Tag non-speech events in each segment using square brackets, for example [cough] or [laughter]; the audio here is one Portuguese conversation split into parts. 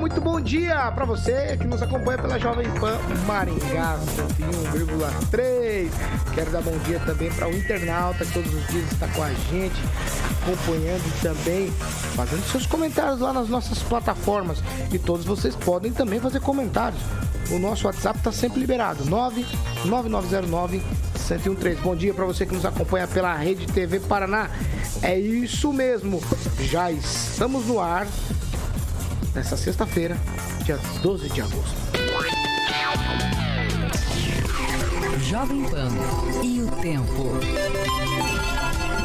Muito bom dia para você que nos acompanha pela Jovem Pan Maringá 101,3. Quero dar bom dia também para o internauta que todos os dias está com a gente, acompanhando e também fazendo seus comentários lá nas nossas plataformas. E todos vocês podem também fazer comentários. O nosso WhatsApp está sempre liberado, 99909 1013. Bom dia para você que nos acompanha pela Rede TV Paraná. É isso mesmo, já estamos no ar nessa sexta-feira, dia 12 de agosto. Jovem Pan e o tempo.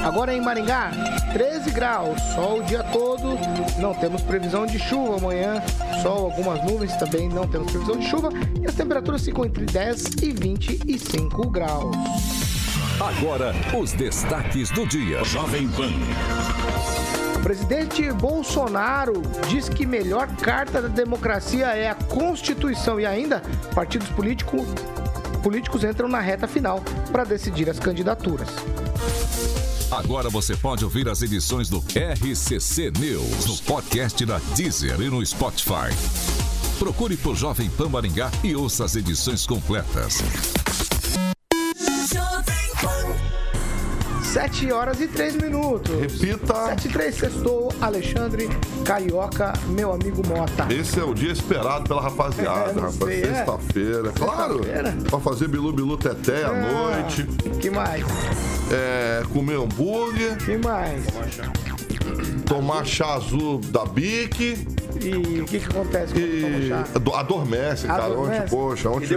Agora em Maringá, 13 graus, sol o dia todo. Não temos previsão de chuva amanhã. Sol, algumas nuvens também, não temos previsão de chuva. E as temperaturas ficam entre 10 e 25 graus. Agora, os destaques do dia. Jovem Pan. Presidente Bolsonaro diz que melhor carta da democracia é a Constituição e ainda partidos políticos políticos entram na reta final para decidir as candidaturas. Agora você pode ouvir as edições do RCC News no podcast da Deezer e no Spotify. Procure por Jovem Pan Maringá e ouça as edições completas. 7 horas e 3 minutos. Repita. 7 e 3, sextou Alexandre Carioca, meu amigo Mota. Esse é o dia esperado pela rapaziada, É, rapaz. é? Sexta-feira, claro. Sexta-feira? Pra fazer bilu bilu teté à Ah, noite, que mais? é, comer hambúrguer, que mais? tomar chá azul da Bic E o que, que acontece quando e toma chá? ado- adormece, cara. Adormece? Ontem, poxa, ontem.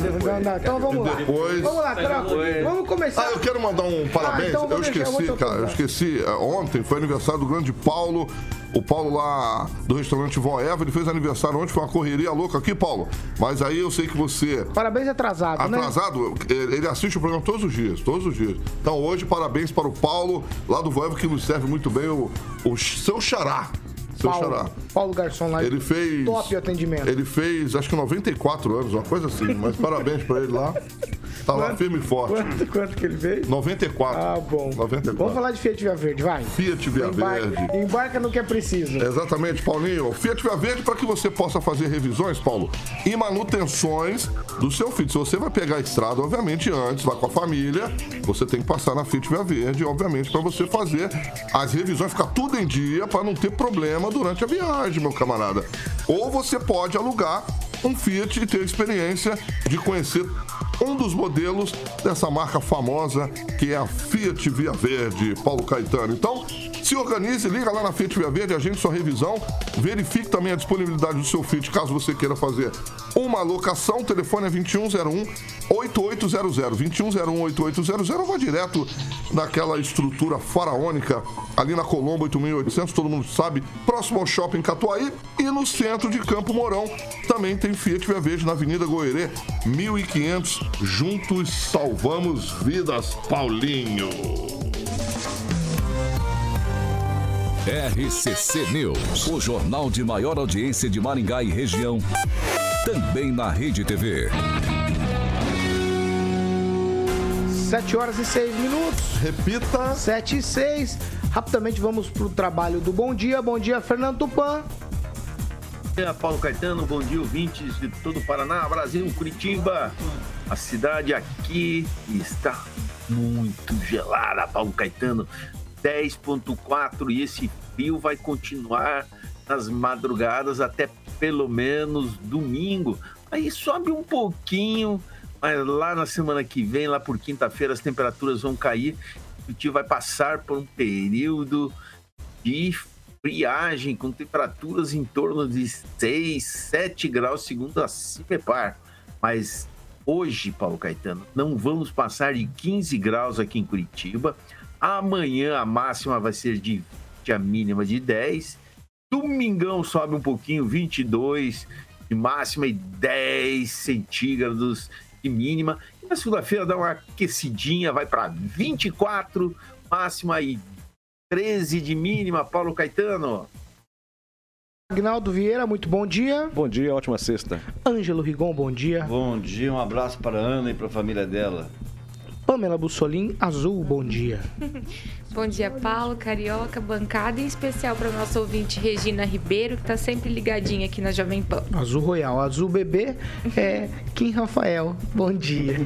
Não, não, então vamos lá. depois- Vamos lá, troca. Vamos começar. Ah, eu quero mandar um parabéns. então vou eu esqueci, cara. Eu esqueci. É, Ontem foi aniversário do grande Paulo. O Paulo lá do restaurante Vó Eva, ele fez aniversário ontem, foi uma correria louca aqui, Paulo. Mas aí eu sei que você Parabéns atrasado, né? Atrasado, ele ele assiste o programa todos os dias, todos os dias. Então hoje, parabéns para o Paulo, lá do Voeva, que nos serve muito bem, o, o seu xará. Seu xará. Paulo, Paulo Garçom lá. Ele fez. Top atendimento. Ele fez, acho que 94 anos, uma coisa assim. Mas parabéns para ele lá. Tá lá firme e forte. Quanto, quanto que ele fez? 94. Ah, bom. 94. Vamos falar de Fiat Via Verde, vai. Fiat Via Embarca, Verde. embarca no que é preciso. Exatamente, Paulinho. Fiat Via Verde para que você possa fazer revisões, Paulo, e manutenções do seu Fiat. Se você vai pegar a estrada, obviamente, antes, vai com a família, você tem que passar na Fiat Via Verde, obviamente, para você fazer as revisões, ficar tudo em dia para não ter problema durante a viagem, meu camarada. Ou você pode alugar um Fiat e ter a experiência de conhecer um dos modelos dessa marca famosa que é a Fiat Via Verde, Paulo Caetano. Então, se organize, liga lá na Fiat Via Verde, agende sua revisão, verifique também a disponibilidade do seu Fiat, caso você queira fazer uma locação. O telefone é 2101 8800, 2101 8800, ou vá direto naquela estrutura faraônica ali na Colombo 8800, todo mundo sabe, próximo ao Shopping Catuaí e no centro de Campo Mourão também tem Fiat Via Verde na Avenida Goerê 1500. Juntos salvamos vidas, Paulinho. RCC News, o jornal de maior audiência de Maringá e região. Também na Rede TV. 7 horas e 6 minutos. Repita. 7 e 6. Rapidamente vamos pro trabalho do Bom Dia. Bom dia, Fernando Tupan. Dia, Paulo Caetano, bom dia, ouvintes de todo o Paraná, Brasil, Curitiba. A cidade aqui está muito gelada, Paulo Caetano. 10.4 e esse frio vai continuar nas madrugadas até pelo menos domingo. Aí sobe um pouquinho, mas lá na semana que vem, lá por quinta-feira, as temperaturas vão cair. O tio vai passar por um período de friagem com temperaturas em torno de 6, 7 graus, segundo a CIPEPAR. Mas hoje, Paulo Caetano, não vamos passar de 15 graus aqui em Curitiba. Amanhã a máxima vai ser de, de a mínima de 10 Domingão sobe um pouquinho, 22 de máxima e 10 centígrados de mínima. E na segunda-feira dá uma aquecidinha, vai para 24 máxima e 13 de mínima. Paulo Caetano. Agnaldo Vieira, muito bom dia. Bom dia, ótima sexta. Ângelo Rigon, bom dia. Bom dia, um abraço para a Ana e para a família dela. Pamela Bussolim, Azul, bom dia. [laughs] bom dia, Paulo, Carioca, bancada, em especial para o nosso ouvinte Regina Ribeiro, que está sempre ligadinha aqui na Jovem Pan. Azul Royal, Azul Bebê, é Kim Rafael, bom dia.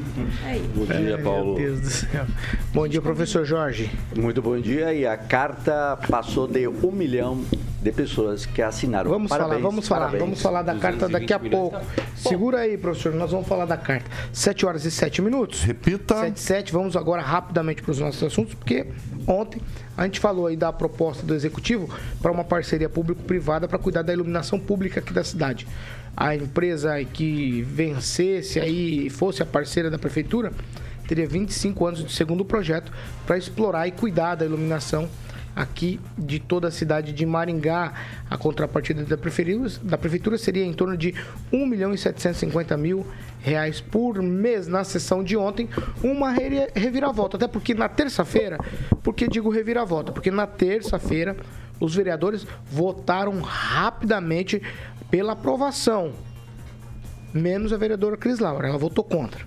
Aí. Bom dia, Paulo. Meu Deus do céu. Bom dia, professor Jorge. Muito bom dia, e a carta passou de um milhão de pessoas que assinaram. Vamos parabéns, falar, vamos falar, vamos falar da carta daqui a pouco. Segura aí, professor, nós vamos falar da carta. 7 horas e 7 minutos. Repita. 7 e 7, vamos agora rapidamente para os nossos assuntos, porque ontem a gente falou aí da proposta do executivo para uma parceria público-privada para cuidar da iluminação pública aqui da cidade. A empresa que vencesse aí, fosse a parceira da prefeitura, teria 25 anos de segundo projeto para explorar e cuidar da iluminação aqui de toda a cidade de Maringá. A contrapartida da prefeitura, da prefeitura seria em torno de 1 milhão e 750 mil reais por mês na sessão de ontem, uma reviravolta. Até porque na terça-feira, por que digo reviravolta? Porque na terça-feira os vereadores votaram rapidamente pela aprovação, menos a vereadora Cris Laura, ela votou contra.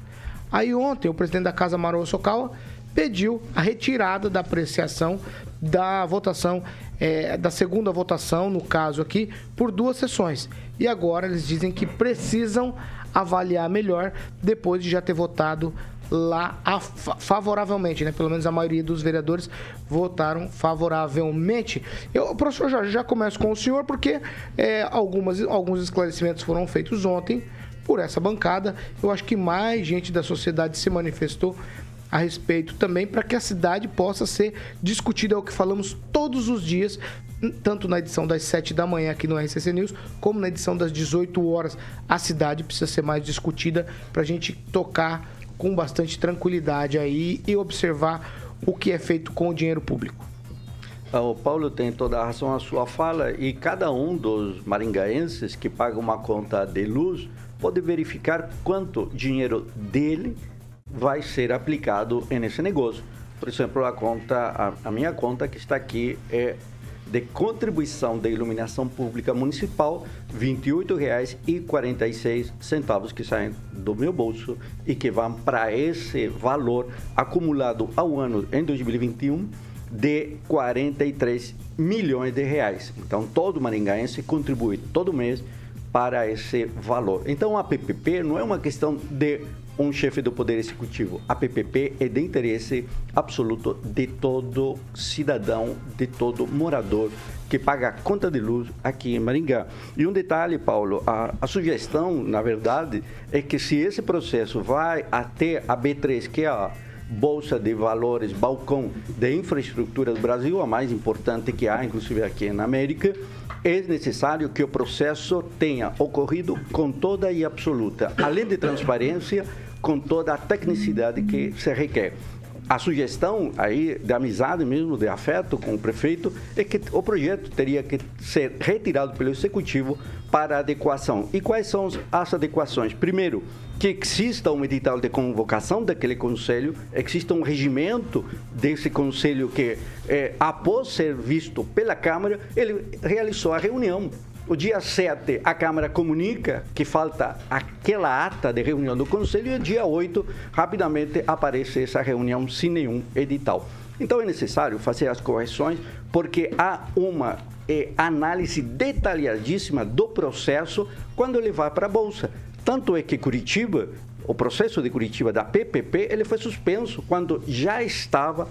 Aí ontem o presidente da Casa, Mauro Sokawa, pediu a retirada da apreciação da votação, é, da segunda votação, no caso aqui, por duas sessões. E agora eles dizem que precisam avaliar melhor depois de já ter votado lá a, favoravelmente, né? Pelo menos a maioria dos vereadores votaram favoravelmente. Eu, professor Jorge, já começo com o senhor, porque é, algumas, alguns esclarecimentos foram feitos ontem por essa bancada. Eu acho que mais gente da sociedade se manifestou a respeito também para que a cidade possa ser discutida, é o que falamos todos os dias, tanto na edição das 7 da manhã aqui no RCC News, como na edição das 18 horas. A cidade precisa ser mais discutida para a gente tocar com bastante tranquilidade aí e observar o que é feito com o dinheiro público. Ah, o Paulo tem toda a razão na sua fala e cada um dos maringaenses que paga uma conta de luz pode verificar quanto dinheiro dele vai ser aplicado nesse negócio. Por exemplo, a conta, a, a minha conta que está aqui é de contribuição de iluminação pública municipal, R$ 28,46 que saem do meu bolso e que vão para esse valor acumulado ao ano em 2021 de 43 milhões de reais. Então, todo maringaense contribui todo mês para esse valor. Então, a PPP não é uma questão de um chefe do Poder Executivo. A PPP é de interesse absoluto de todo cidadão, de todo morador que paga a conta de luz aqui em Maringá. E um detalhe, Paulo, a, a sugestão, na verdade, é que se esse processo vai até a B3, que é a Bolsa de Valores, balcão de infraestrutura do Brasil, a mais importante que há, inclusive aqui na América, é necessário que o processo tenha ocorrido com toda e absoluta, além de transparência, com toda a tecnicidade que se requer. A sugestão aí de amizade mesmo, de afeto com o prefeito, é que o projeto teria que ser retirado pelo executivo para adequação. E quais são as adequações? Primeiro, que exista um edital de convocação daquele conselho, exista um regimento desse conselho que, é, após ser visto pela Câmara, ele realizou a reunião o dia 7, a Câmara comunica que falta aquela ata de reunião do Conselho e dia 8, rapidamente aparece essa reunião sem nenhum edital. Então é necessário fazer as correções porque há uma é, análise detalhadíssima do processo quando ele vai para a Bolsa. Tanto é que Curitiba o processo de Curitiba da PPP ele foi suspenso quando já estava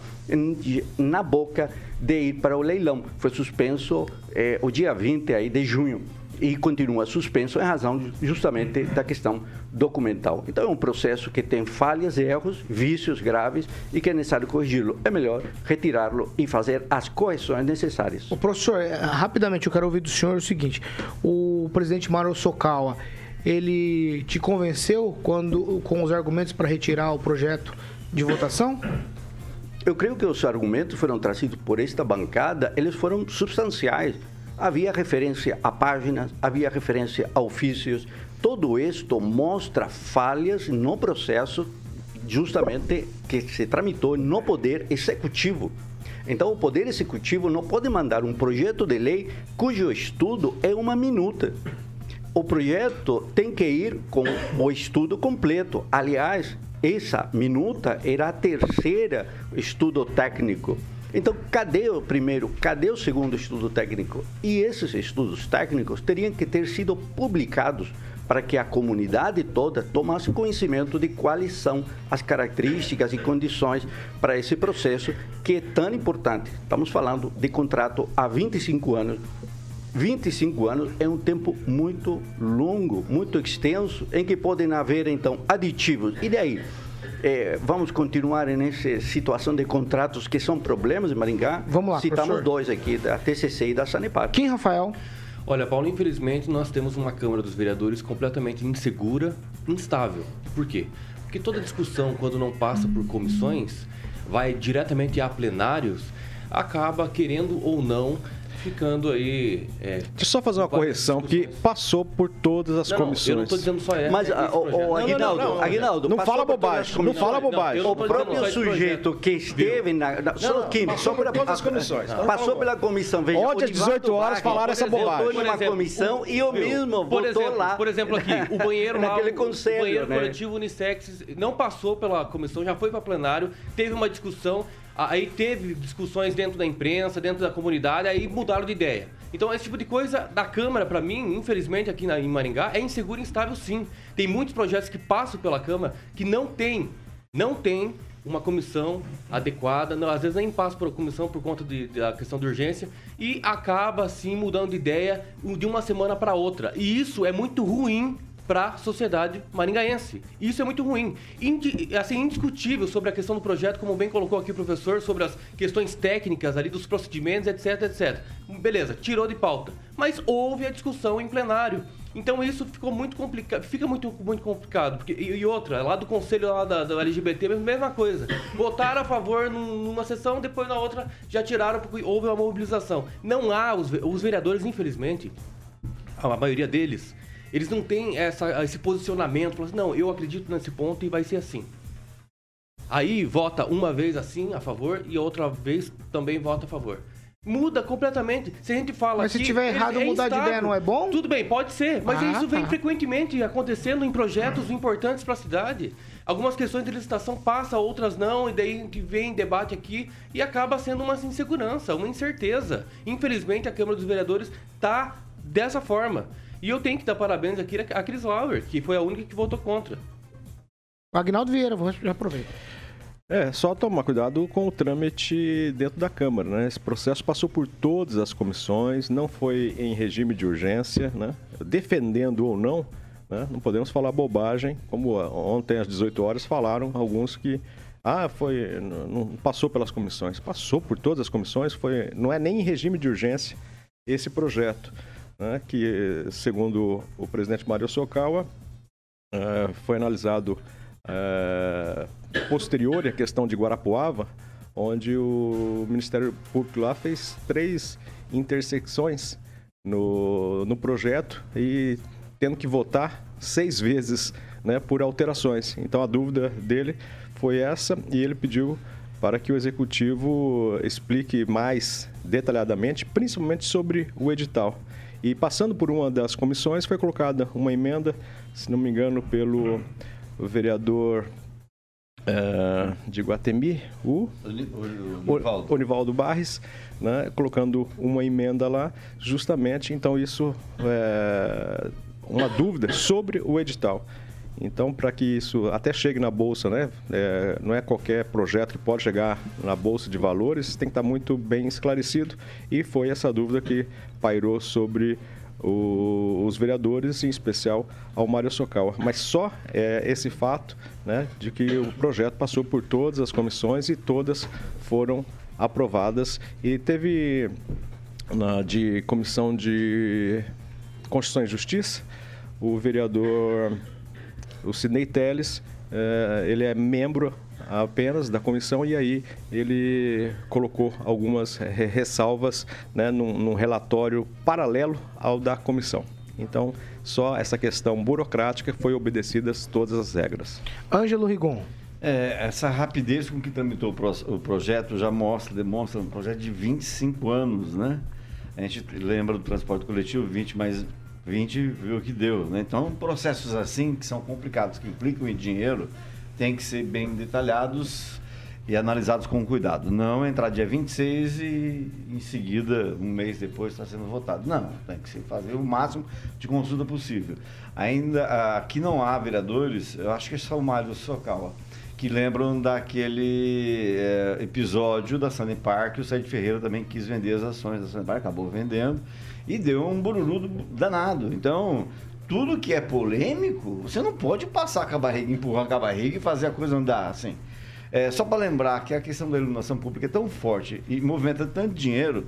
na boca de ir para o leilão. Foi suspenso é, o dia 20 aí de junho e continua suspenso em razão justamente da questão documental. Então é um processo que tem falhas, erros, vícios graves e que é necessário corrigi-lo. É melhor retirá-lo e fazer as correções necessárias. O professor, eh, rapidamente eu quero ouvir do senhor o seguinte: o presidente Mauro Sokawa ele te convenceu quando com os argumentos para retirar o projeto de votação? Eu creio que os argumentos foram trazidos por esta bancada, eles foram substanciais. Havia referência a páginas, havia referência a ofícios. Todo isto mostra falhas no processo justamente que se tramitou no poder executivo. Então, o poder executivo não pode mandar um projeto de lei cujo estudo é uma minuta. O projeto tem que ir com o estudo completo. Aliás, essa minuta era a terceira estudo técnico. Então, cadê o primeiro, cadê o segundo estudo técnico? E esses estudos técnicos teriam que ter sido publicados para que a comunidade toda tomasse conhecimento de quais são as características e condições para esse processo que é tão importante. Estamos falando de contrato há 25 anos. 25 anos é um tempo muito longo, muito extenso, em que podem haver, então, aditivos. E daí? É, vamos continuar nessa situação de contratos que são problemas em Maringá? Vamos lá, Citamos professor. dois aqui, da TCC e da Sanepar. Quem, Rafael? Olha, Paulo, infelizmente nós temos uma Câmara dos Vereadores completamente insegura, instável. Por quê? Porque toda discussão, quando não passa por comissões, vai diretamente a plenários, acaba querendo ou não ficando aí. É, Deixa eu só fazer uma correção, que passou por todas as Não, não, comissões. eu não tô dizendo só essa, Mas, ô, Não, não, Aguinaldo, não, não, Aguinaldo, não fala bobagem, não fala bobagem. O próprio sujeito que esteve na. na- só não, que passou por todas as a- comissões. Não Passou pela comissão. Veja, Ontem, às o 18 horas, falaram essa bobagem. Votou numa Por exemplo, comissão o- e eu mesmo votou lá. Por exemplo, aqui, o banheiro [laughs] lá, Naquele o, conselho, o banheiro né? coletivo unissex não passou pela comissão, já foi para plenário, teve uma discussão, aí teve discussões dentro da imprensa, dentro da comunidade, aí mudaram de ideia. Então, esse tipo de coisa da Câmara, para mim, infelizmente, aqui na, em Maringá, é inseguro e instável sim. Tem muitos projetos que passam pela Câmara que não tem, não tem uma comissão adequada, não, às vezes nem passa por comissão por conta de- da questão de urgência e acaba assim mudando de ideia de uma semana para outra. E isso é muito ruim para a sociedade maringaense. Isso é muito ruim. Indi assim, indiscutível sobre a questão do projeto, como bem colocou aqui o professor, sobre as questões técnicas ali dos procedimentos, etc, etc. Beleza, tirou de pauta. Mas houve a discussão em plenário. Então isso ficou muito complicado, fica muito, muito complicado. Porque, e, e outra, lá do conselho lá da, da LGBT, mesma coisa. Votaram a favor num- numa sessão, depois na outra já tiraram porque houve uma mobilização. Não há, os, os vereadores, infelizmente, a maioria deles, eles não têm essa, esse posicionamento, falam assim, não, eu acredito nesse ponto e vai ser assim. Aí vota uma vez assim a favor e outra vez também vota a favor. Muda completamente. Se a gente fala Mas se tiver errado, mudar de ideia não é bom? Tudo bem, pode ser, mas Ah, isso vem tá. frequentemente acontecendo em projetos importantes para a cidade. Algumas questões de licitação passam, outras não, e daí a gente vem debate aqui e acaba sendo uma insegurança, uma incerteza. Infelizmente, a Câmara dos Vereadores está dessa forma. E eu tenho que dar parabéns aqui a Cris Lauer, que foi a única que votou contra. Agnaldo Vieira, vou já aproveito. É, só tomar cuidado com o trâmite dentro da Câmara, né? Esse processo passou por todas as comissões, não foi em regime de urgência, né? Defendendo ou não, né? não podemos falar bobagem, como ontem às 18 horas falaram alguns que ah, foi não não passou pelas comissões, passou por todas as comissões, foi não é nem em regime de urgência esse projeto, né? Que segundo o presidente Mário Sokawa eh, foi analisado eh, posterior à questão de Guarapuava, onde o Ministério Público lá fez três intersecções no, no projeto e tendo que votar seis vezes né, por alterações. Então a dúvida dele foi essa e ele pediu para que o executivo explique mais detalhadamente, principalmente sobre o edital. E passando por uma das comissões, foi colocada uma emenda, se não me engano, pelo vereador eh, de Guatemi, o o Onivaldo Barres, né, colocando uma emenda lá, justamente, então isso é uma dúvida sobre o edital. Então, para que isso até chegue na bolsa, né, é, não é qualquer projeto que pode chegar na bolsa de valores, tem que estar muito bem esclarecido. E foi essa dúvida que pairou sobre o- os vereadores, em especial ao Mário Socal. Mas só é, esse fato né, de que o projeto passou por todas as comissões e todas foram aprovadas. E teve na, de comissão de Constituição e Justiça, o vereador, o Sidney Teles, eh, ele é membro apenas da comissão e aí ele colocou algumas ressalvas né, num, num relatório paralelo ao da comissão. Então, só essa questão burocrática foi obedecidas todas as regras. Ângelo Rigon. É, essa rapidez com que tramitou o, pro, o projeto já mostra, demonstra um projeto de 25 anos, né? A gente lembra do transporte coletivo, 20 mais 20 viu o que deu, né? Então, processos assim, que são complicados, que implicam em dinheiro, têm que ser bem detalhados e analisados com cuidado. Não entrar dia 26 e em seguida, um mês depois, está sendo votado. Não, tem que se fazer o máximo de consulta possível. Ainda aqui não há vereadores, eu acho que é só o Mário Socal, que lembram daquele é, episódio da Sunny Park, o Sérgio Ferreira também quis vender as ações da Sunny Park, acabou vendendo e deu um bururu danado. Então, tudo que é polêmico, você não pode passar com a barriga, empurrar com a barriga e fazer a coisa andar assim. É, só para lembrar que a questão da iluminação pública é tão forte e movimenta tanto dinheiro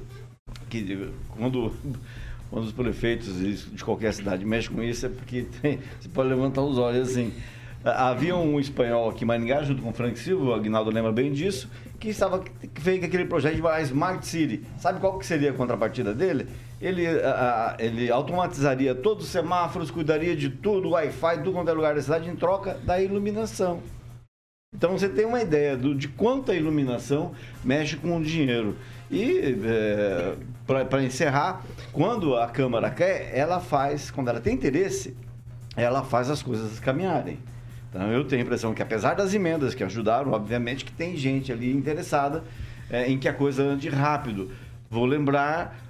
que quando, quando os prefeitos de qualquer cidade mexem com isso é porque tem, você pode levantar os olhos assim. Havia um espanhol aqui em Maringá, junto com o Frank Silva, o Agnaldo lembra bem disso, que estava que fez aquele projeto de Smart City. Sabe qual que seria a contrapartida dele? Ele, ele automatizaria todos os semáforos, cuidaria de tudo, Wi-Fi, tudo quanto é lugar da cidade, em troca da iluminação. Então você tem uma ideia do, de quanto a iluminação mexe com o dinheiro. E é, para encerrar, quando a Câmara quer, ela faz, quando ela tem interesse, ela faz as coisas caminharem. Então eu tenho a impressão que apesar das emendas que ajudaram, obviamente que tem gente ali interessada é, em que a coisa ande rápido. Vou lembrar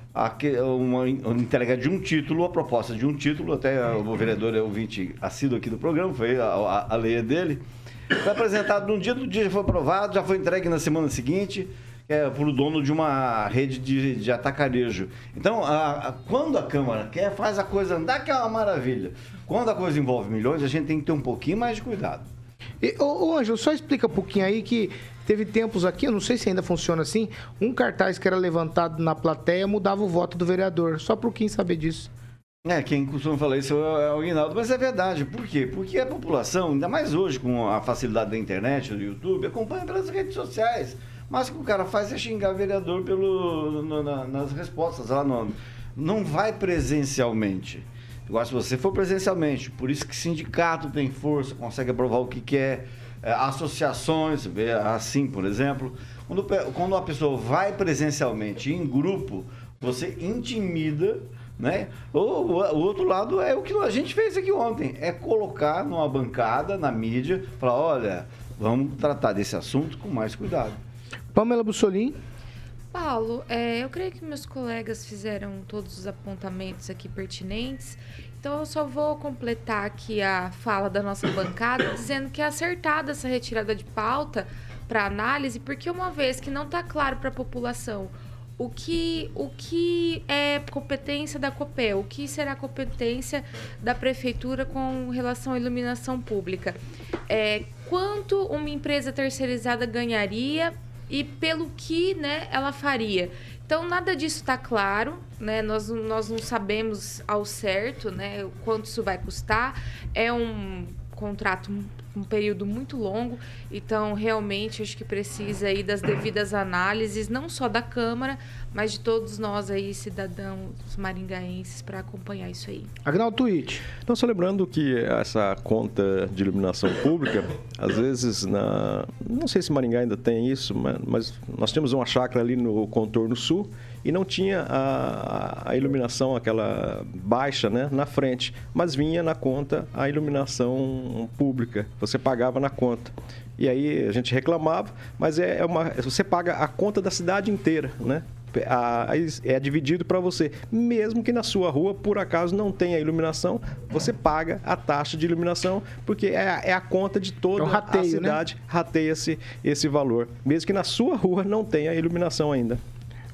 uma, entrega de um título, a proposta de um título, até o vereador é ouvinte assíduo aqui do programa, foi a, a, a lei dele. Foi apresentado num dia, do dia já foi aprovado, já foi entregue na semana seguinte é, para o dono de uma rede de, de atacarejo. Então, a, a, quando a Câmara quer, faz a coisa andar, que é uma maravilha. Quando a coisa envolve milhões, a gente tem que ter um pouquinho mais de cuidado. Ô, ô só explica um pouquinho aí que teve tempos aqui, eu não sei se ainda funciona assim, um cartaz que era levantado na plateia mudava o voto do vereador. Só para quem saber disso. É, quem costuma falar isso é o Guinaldo, mas é verdade. Por quê? Porque a população, ainda mais hoje com a facilidade da internet, do YouTube, acompanha pelas redes sociais. Mas o que o cara faz é xingar o vereador pelo, no, na, nas respostas lá no, não vai presencialmente. Agora, se você for presencialmente, por isso que sindicato tem força, consegue aprovar o que quer, é, associações, assim, por exemplo. Quando, quando uma pessoa vai presencialmente em grupo, você intimida né? O, o, outro lado é o que a gente fez aqui ontem, é colocar numa bancada, na mídia, falar, olha, vamos tratar desse assunto com mais cuidado. Pamela Bussolini. Paulo, é, eu creio que meus colegas fizeram todos os apontamentos aqui pertinentes, então eu só vou completar aqui a fala da nossa bancada, [coughs] dizendo que é acertada essa retirada de pauta para análise, porque uma vez que não está claro para a população o que, o que é competência da COPEL, o que será competência da prefeitura com relação à iluminação pública, é, quanto uma empresa terceirizada ganharia e pelo que né, ela faria. Então, nada disso está claro, né? Nós, nós não sabemos ao certo né, quanto isso vai custar. É um contrato um período muito longo, então realmente acho que precisa aí das devidas análises, não só da Câmara, mas de todos nós aí, cidadãos maringaenses, para acompanhar isso aí. Agnaldo Twitch. Então, só lembrando que essa conta de iluminação pública, às vezes, na... não sei se Maringá ainda tem isso, mas nós temos uma chácara ali no contorno sul, e não tinha a, a, iluminação, aquela baixa né, na frente, mas vinha na conta a iluminação pública, você pagava na conta. E aí a gente reclamava, mas é, é uma, você paga a conta da cidade inteira, né? é dividido para você. Mesmo que na sua rua, por acaso, não tenha iluminação, você paga a taxa de iluminação, porque é a, é a conta de toda é rateio, a né? cidade, né? rateia-se esse valor. Mesmo que na sua rua não tenha iluminação ainda.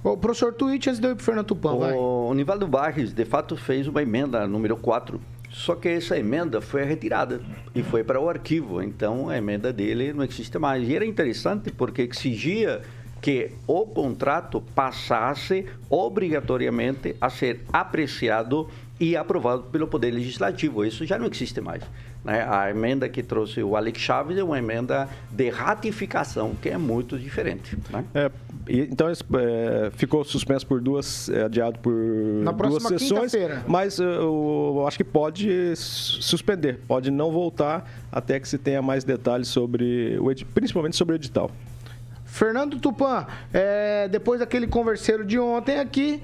O professor Twitch, antes de eu ir para o Fernando Tupan, o vai. O Nivaldo Barres, de fato, fez uma emenda número 4, só que essa emenda foi retirada e foi para o arquivo. Então, a emenda dele não existe mais. E era interessante porque exigia que o contrato passasse obrigatoriamente a ser apreciado e aprovado pelo Poder Legislativo. Isso já não existe mais. Né? A emenda que trouxe o Alex Chaves é uma emenda de ratificação, que é muito diferente. Né? É, então é, ficou suspenso por duas, é, adiado por Na duas próxima sessões, mas eu, eu acho que pode su- suspender, pode não voltar até que se tenha mais detalhes sobre, o principalmente sobre o edital. Fernando Tupan, é, depois daquele converseiro de ontem aqui,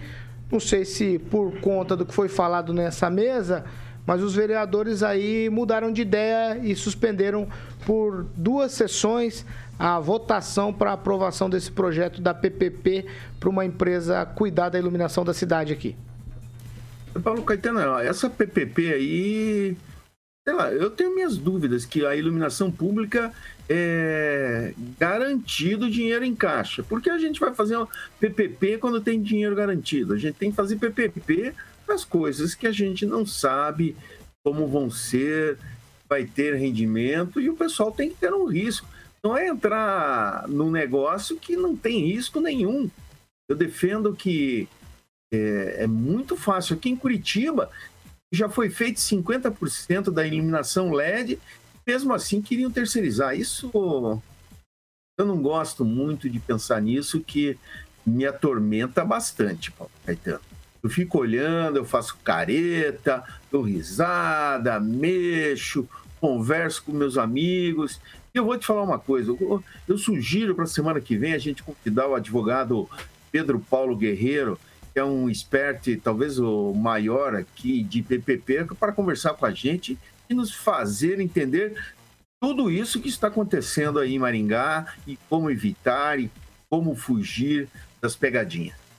não sei se por conta do que foi falado nessa mesa, mas os vereadores aí mudaram de ideia e suspenderam por duas sessões a votação para aprovação desse projeto da PPP para uma empresa cuidar da iluminação da cidade aqui. Paulo Caetano, essa PPP aí, sei lá, eu tenho minhas dúvidas que a iluminação pública é garantido dinheiro em caixa. Por que a gente vai fazer uma PPP quando tem dinheiro garantido? A gente tem que fazer PPP as coisas que a gente não sabe como vão ser, vai ter rendimento e o pessoal tem que ter um risco. Não é entrar num negócio que não tem risco nenhum. Eu defendo que é, é muito fácil. Aqui em Curitiba já foi feito 50% da iluminação LED, mesmo assim queriam terceirizar. Isso eu não gosto muito de pensar nisso, que me atormenta bastante, Paulo Caetano. Eu fico olhando, eu faço careta, dou risada, mexo, converso com meus amigos. Eu vou te falar uma coisa: eu, eu sugiro para a semana que vem a gente convidar o advogado Pedro Paulo Guerreiro, que é um expert, talvez o maior aqui de PPP, para conversar com a gente e nos fazer entender tudo isso que está acontecendo aí em Maringá e como evitar e como fugir das pegadinhas.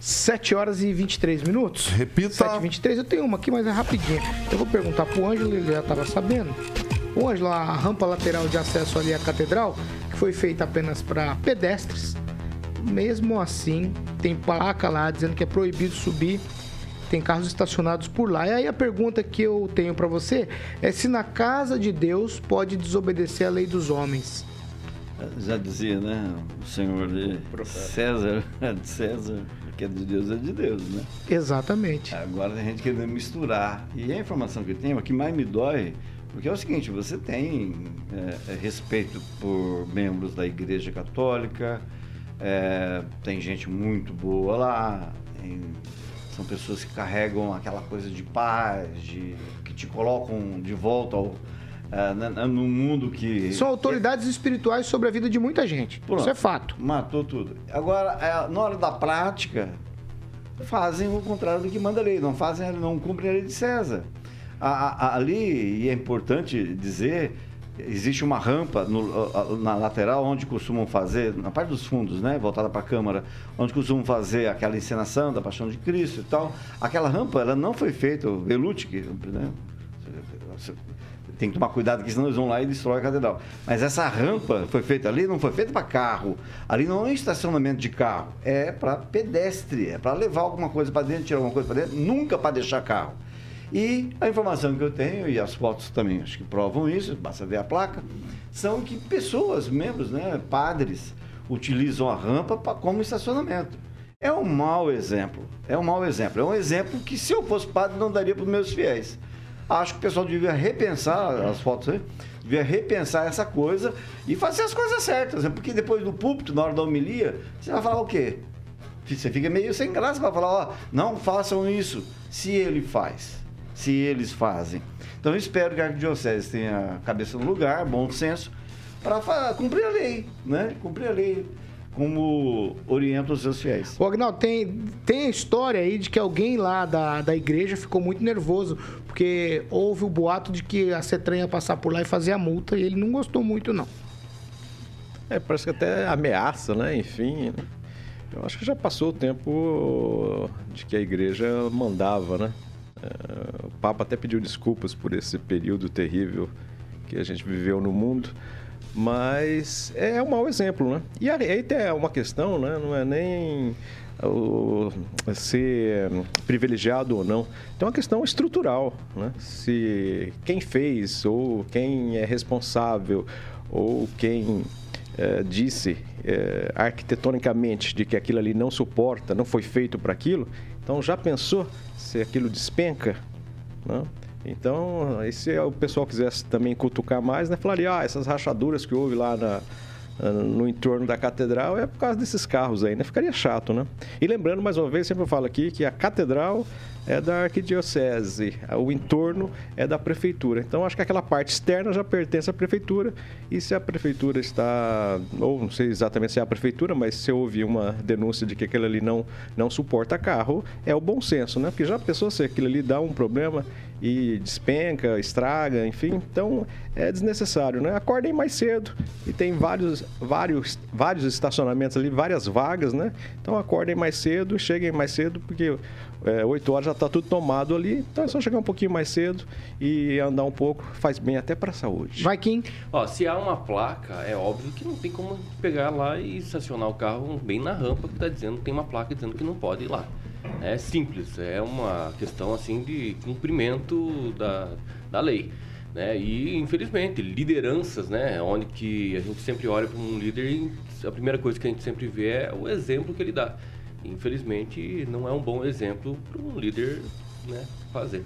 7 horas e 23 minutos. Repita. 7 e 23 eu tenho uma aqui, mas é rapidinho. Eu vou perguntar pro Ângelo, ele já estava sabendo. O Ângelo, a rampa lateral de acesso ali à catedral, que foi feita apenas para pedestres, mesmo assim, tem placa lá dizendo que é proibido subir. Tem carros estacionados por lá. E aí a pergunta que eu tenho para você é se na casa de Deus pode desobedecer a lei dos homens. Já dizia, né? O senhor de César, [laughs] de César, que é de Deus é de Deus, né? Exatamente. Agora tem gente querendo misturar. E a informação que eu tenho, o que mais me dói, porque é o seguinte, você tem é, é, respeito por membros da Igreja Católica, é, tem gente muito boa lá, tem- são pessoas que carregam aquela coisa de paz, de, que te colocam de volta ao, é, na- no mundo que... São autoridades espirituais sobre a vida de muita gente. Pronto. Isso é fato. Matou tudo. Agora, é, na hora da prática, fazem o contrário do que manda a lei. Não fazem, não cumprem a lei de César. A- a- ali, e é importante dizer, existe uma rampa no- na lateral onde costumam fazer, na parte dos fundos, né, voltada para a Câmara, onde costumam fazer aquela encenação da Paixão de Cristo e tal. Aquela rampa, ela não foi feita, o que, né, tem que tomar cuidado, que senão eles vão lá e destroem a catedral. Mas essa rampa foi feita ali, não foi feita para carro. Ali não é estacionamento de carro, é para pedestre, é para levar alguma coisa para dentro, tirar alguma coisa para dentro, nunca para deixar carro. E a informação que eu tenho, e as fotos também acho que provam isso, basta ver a placa, são que pessoas, membros, né, padres, utilizam a rampa pra, como estacionamento. É um mau exemplo. É um mau exemplo. É um exemplo que, se eu fosse padre, não daria para os meus fiéis. Acho que o pessoal devia repensar as fotos aí, devia repensar essa coisa e fazer as coisas certas. né? Porque depois do púlpito, na hora da homilia, você vai falar o quê? Você fica meio sem graça, vai falar, ó, não façam isso, se ele faz, se eles fazem. Então espero que a Arquidiocese tenha a cabeça no lugar, bom senso, para cumprir a lei, né? Cumprir a lei como orienta os seus fiéis. Ô, Agnaldo, tem, tem a história aí de que alguém lá da, da igreja ficou muito nervoso, porque houve o boato de que a Cetran ia passar por lá e fazer a multa, e ele não gostou muito, não. É, parece que até ameaça, né? Enfim. né? Eu acho que já passou o tempo de que a igreja mandava, né? É, o Papa até pediu desculpas por esse período terrível que a gente viveu no mundo, mas é um mau exemplo, né? E aí tem uma questão, né? Não é nem o ser privilegiado ou não. Tem uma questão estrutural, né? Se quem fez ou quem é responsável ou quem eh, disse eh, arquitetonicamente de que aquilo ali não suporta, não foi feito para aquilo, então já pensou se aquilo despenca? Né? Então, e se o pessoal quisesse também cutucar mais, né, falaria, ah, essas rachaduras que houve lá na, no entorno da catedral é por causa desses carros aí, né? Ficaria chato, né? E lembrando, mais uma vez, sempre eu falo aqui que a catedral é da arquidiocese, o entorno é da prefeitura. Então, acho que aquela parte externa já pertence à prefeitura e se a prefeitura está, ou não sei exatamente se é a prefeitura, mas se houve uma denúncia de que aquilo ali não, não suporta carro, é o bom senso, né? Porque já pensou se aquilo ali dá um problema e despenca, estraga, enfim. Então é desnecessário, né? Acordem mais cedo e tem vários, vários, vários estacionamentos ali, várias vagas, né? Então acordem mais cedo, cheguem mais cedo, porque é, 8 horas já está tudo tomado ali. Então é só chegar um pouquinho mais cedo e andar um pouco, faz bem até para a saúde. Vai, Kim. Ó, se há uma placa, é óbvio que não tem como pegar lá e estacionar o carro bem na rampa que está dizendo, tem uma placa dizendo que não pode ir lá. É simples, é uma questão assim de cumprimento da, da lei. Né? E, infelizmente, lideranças, né? Onde que a gente sempre olha para um líder e a primeira coisa que a gente sempre vê é o exemplo que ele dá. Infelizmente, não é um bom exemplo para um líder né, fazer.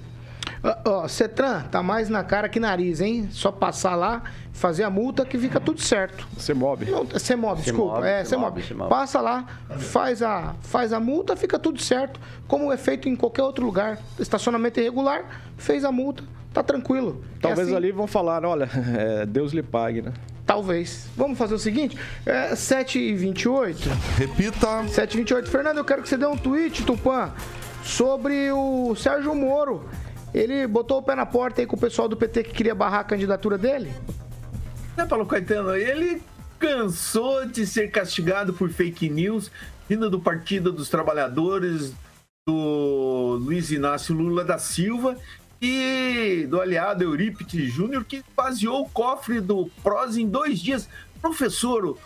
Ó, oh, Cetran, tá mais na cara que nariz, hein? Só passar lá, fazer a multa que fica tudo certo. Você move. Você move, desculpa. Move, é, você move. move. Passa lá, faz a, faz a multa, fica tudo certo. Como é feito em qualquer outro lugar. Estacionamento irregular, fez a multa, tá tranquilo. É Talvez é assim. ali vão falar, olha, [laughs] é, Deus lhe pague, né? Talvez. Vamos fazer o seguinte: é, 7h28. Repita. 7h28. Fernando, eu quero que você dê um tweet, Tupã, sobre o Sérgio Moro ele botou o pé na porta aí com o pessoal do PT que queria barrar a candidatura dele? É, Paulo Caetano, ele cansou de ser castigado por fake news vindo do Partido dos Trabalhadores do Luiz Inácio Lula da Silva e do aliado Eurípides Júnior que baseou o cofre do PROS em dois dias. Professor,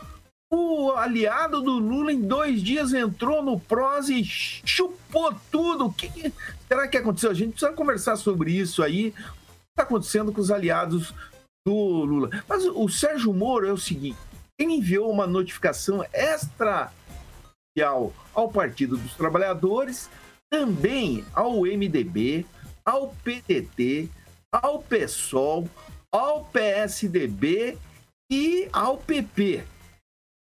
o aliado do Lula em dois dias entrou no PROS e chupou tudo. O que será que aconteceu? A gente precisa conversar sobre isso aí. O que está acontecendo com os aliados do Lula? Mas o Sérgio Moro é o seguinte: ele enviou uma notificação extra ao Partido dos Trabalhadores, também ao MDB, ao PDT, ao PSOL, ao PSDB e ao PP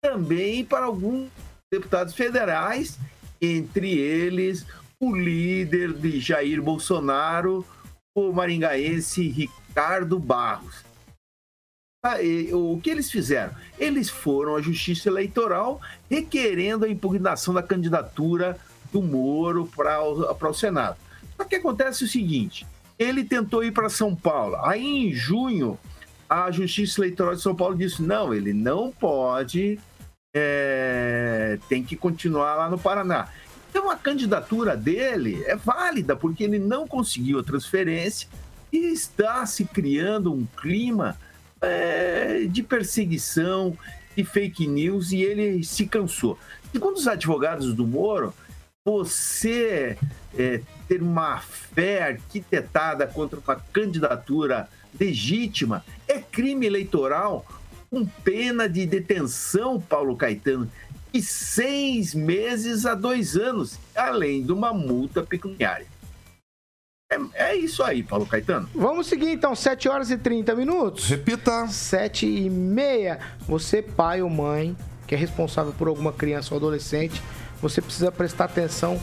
também para alguns deputados federais, entre eles o líder de Jair Bolsonaro, o maringaense Ricardo Barros. Ah, o que eles fizeram? Eles foram à Justiça Eleitoral requerendo a impugnação da candidatura do Moro para o, para o Senado. Só que acontece o seguinte: ele tentou ir para São Paulo. Aí, em junho, a Justiça Eleitoral de São Paulo disse: não, ele não pode é, tem que continuar lá no Paraná. Então a candidatura dele é válida, porque ele não conseguiu a transferência e está se criando um clima é, de perseguição, de fake news, e ele se cansou. Segundo os advogados do Moro, você é, ter uma fé arquitetada contra uma candidatura legítima é crime eleitoral com pena de detenção, Paulo Caetano, de seis meses a dois anos, além de uma multa pecuniária. É, é, isso aí, Paulo Caetano. Vamos seguir então, 7 horas e 30 minutos. Repita. 7 e meia. Você, pai ou mãe, que é responsável por alguma criança ou adolescente, você precisa prestar atenção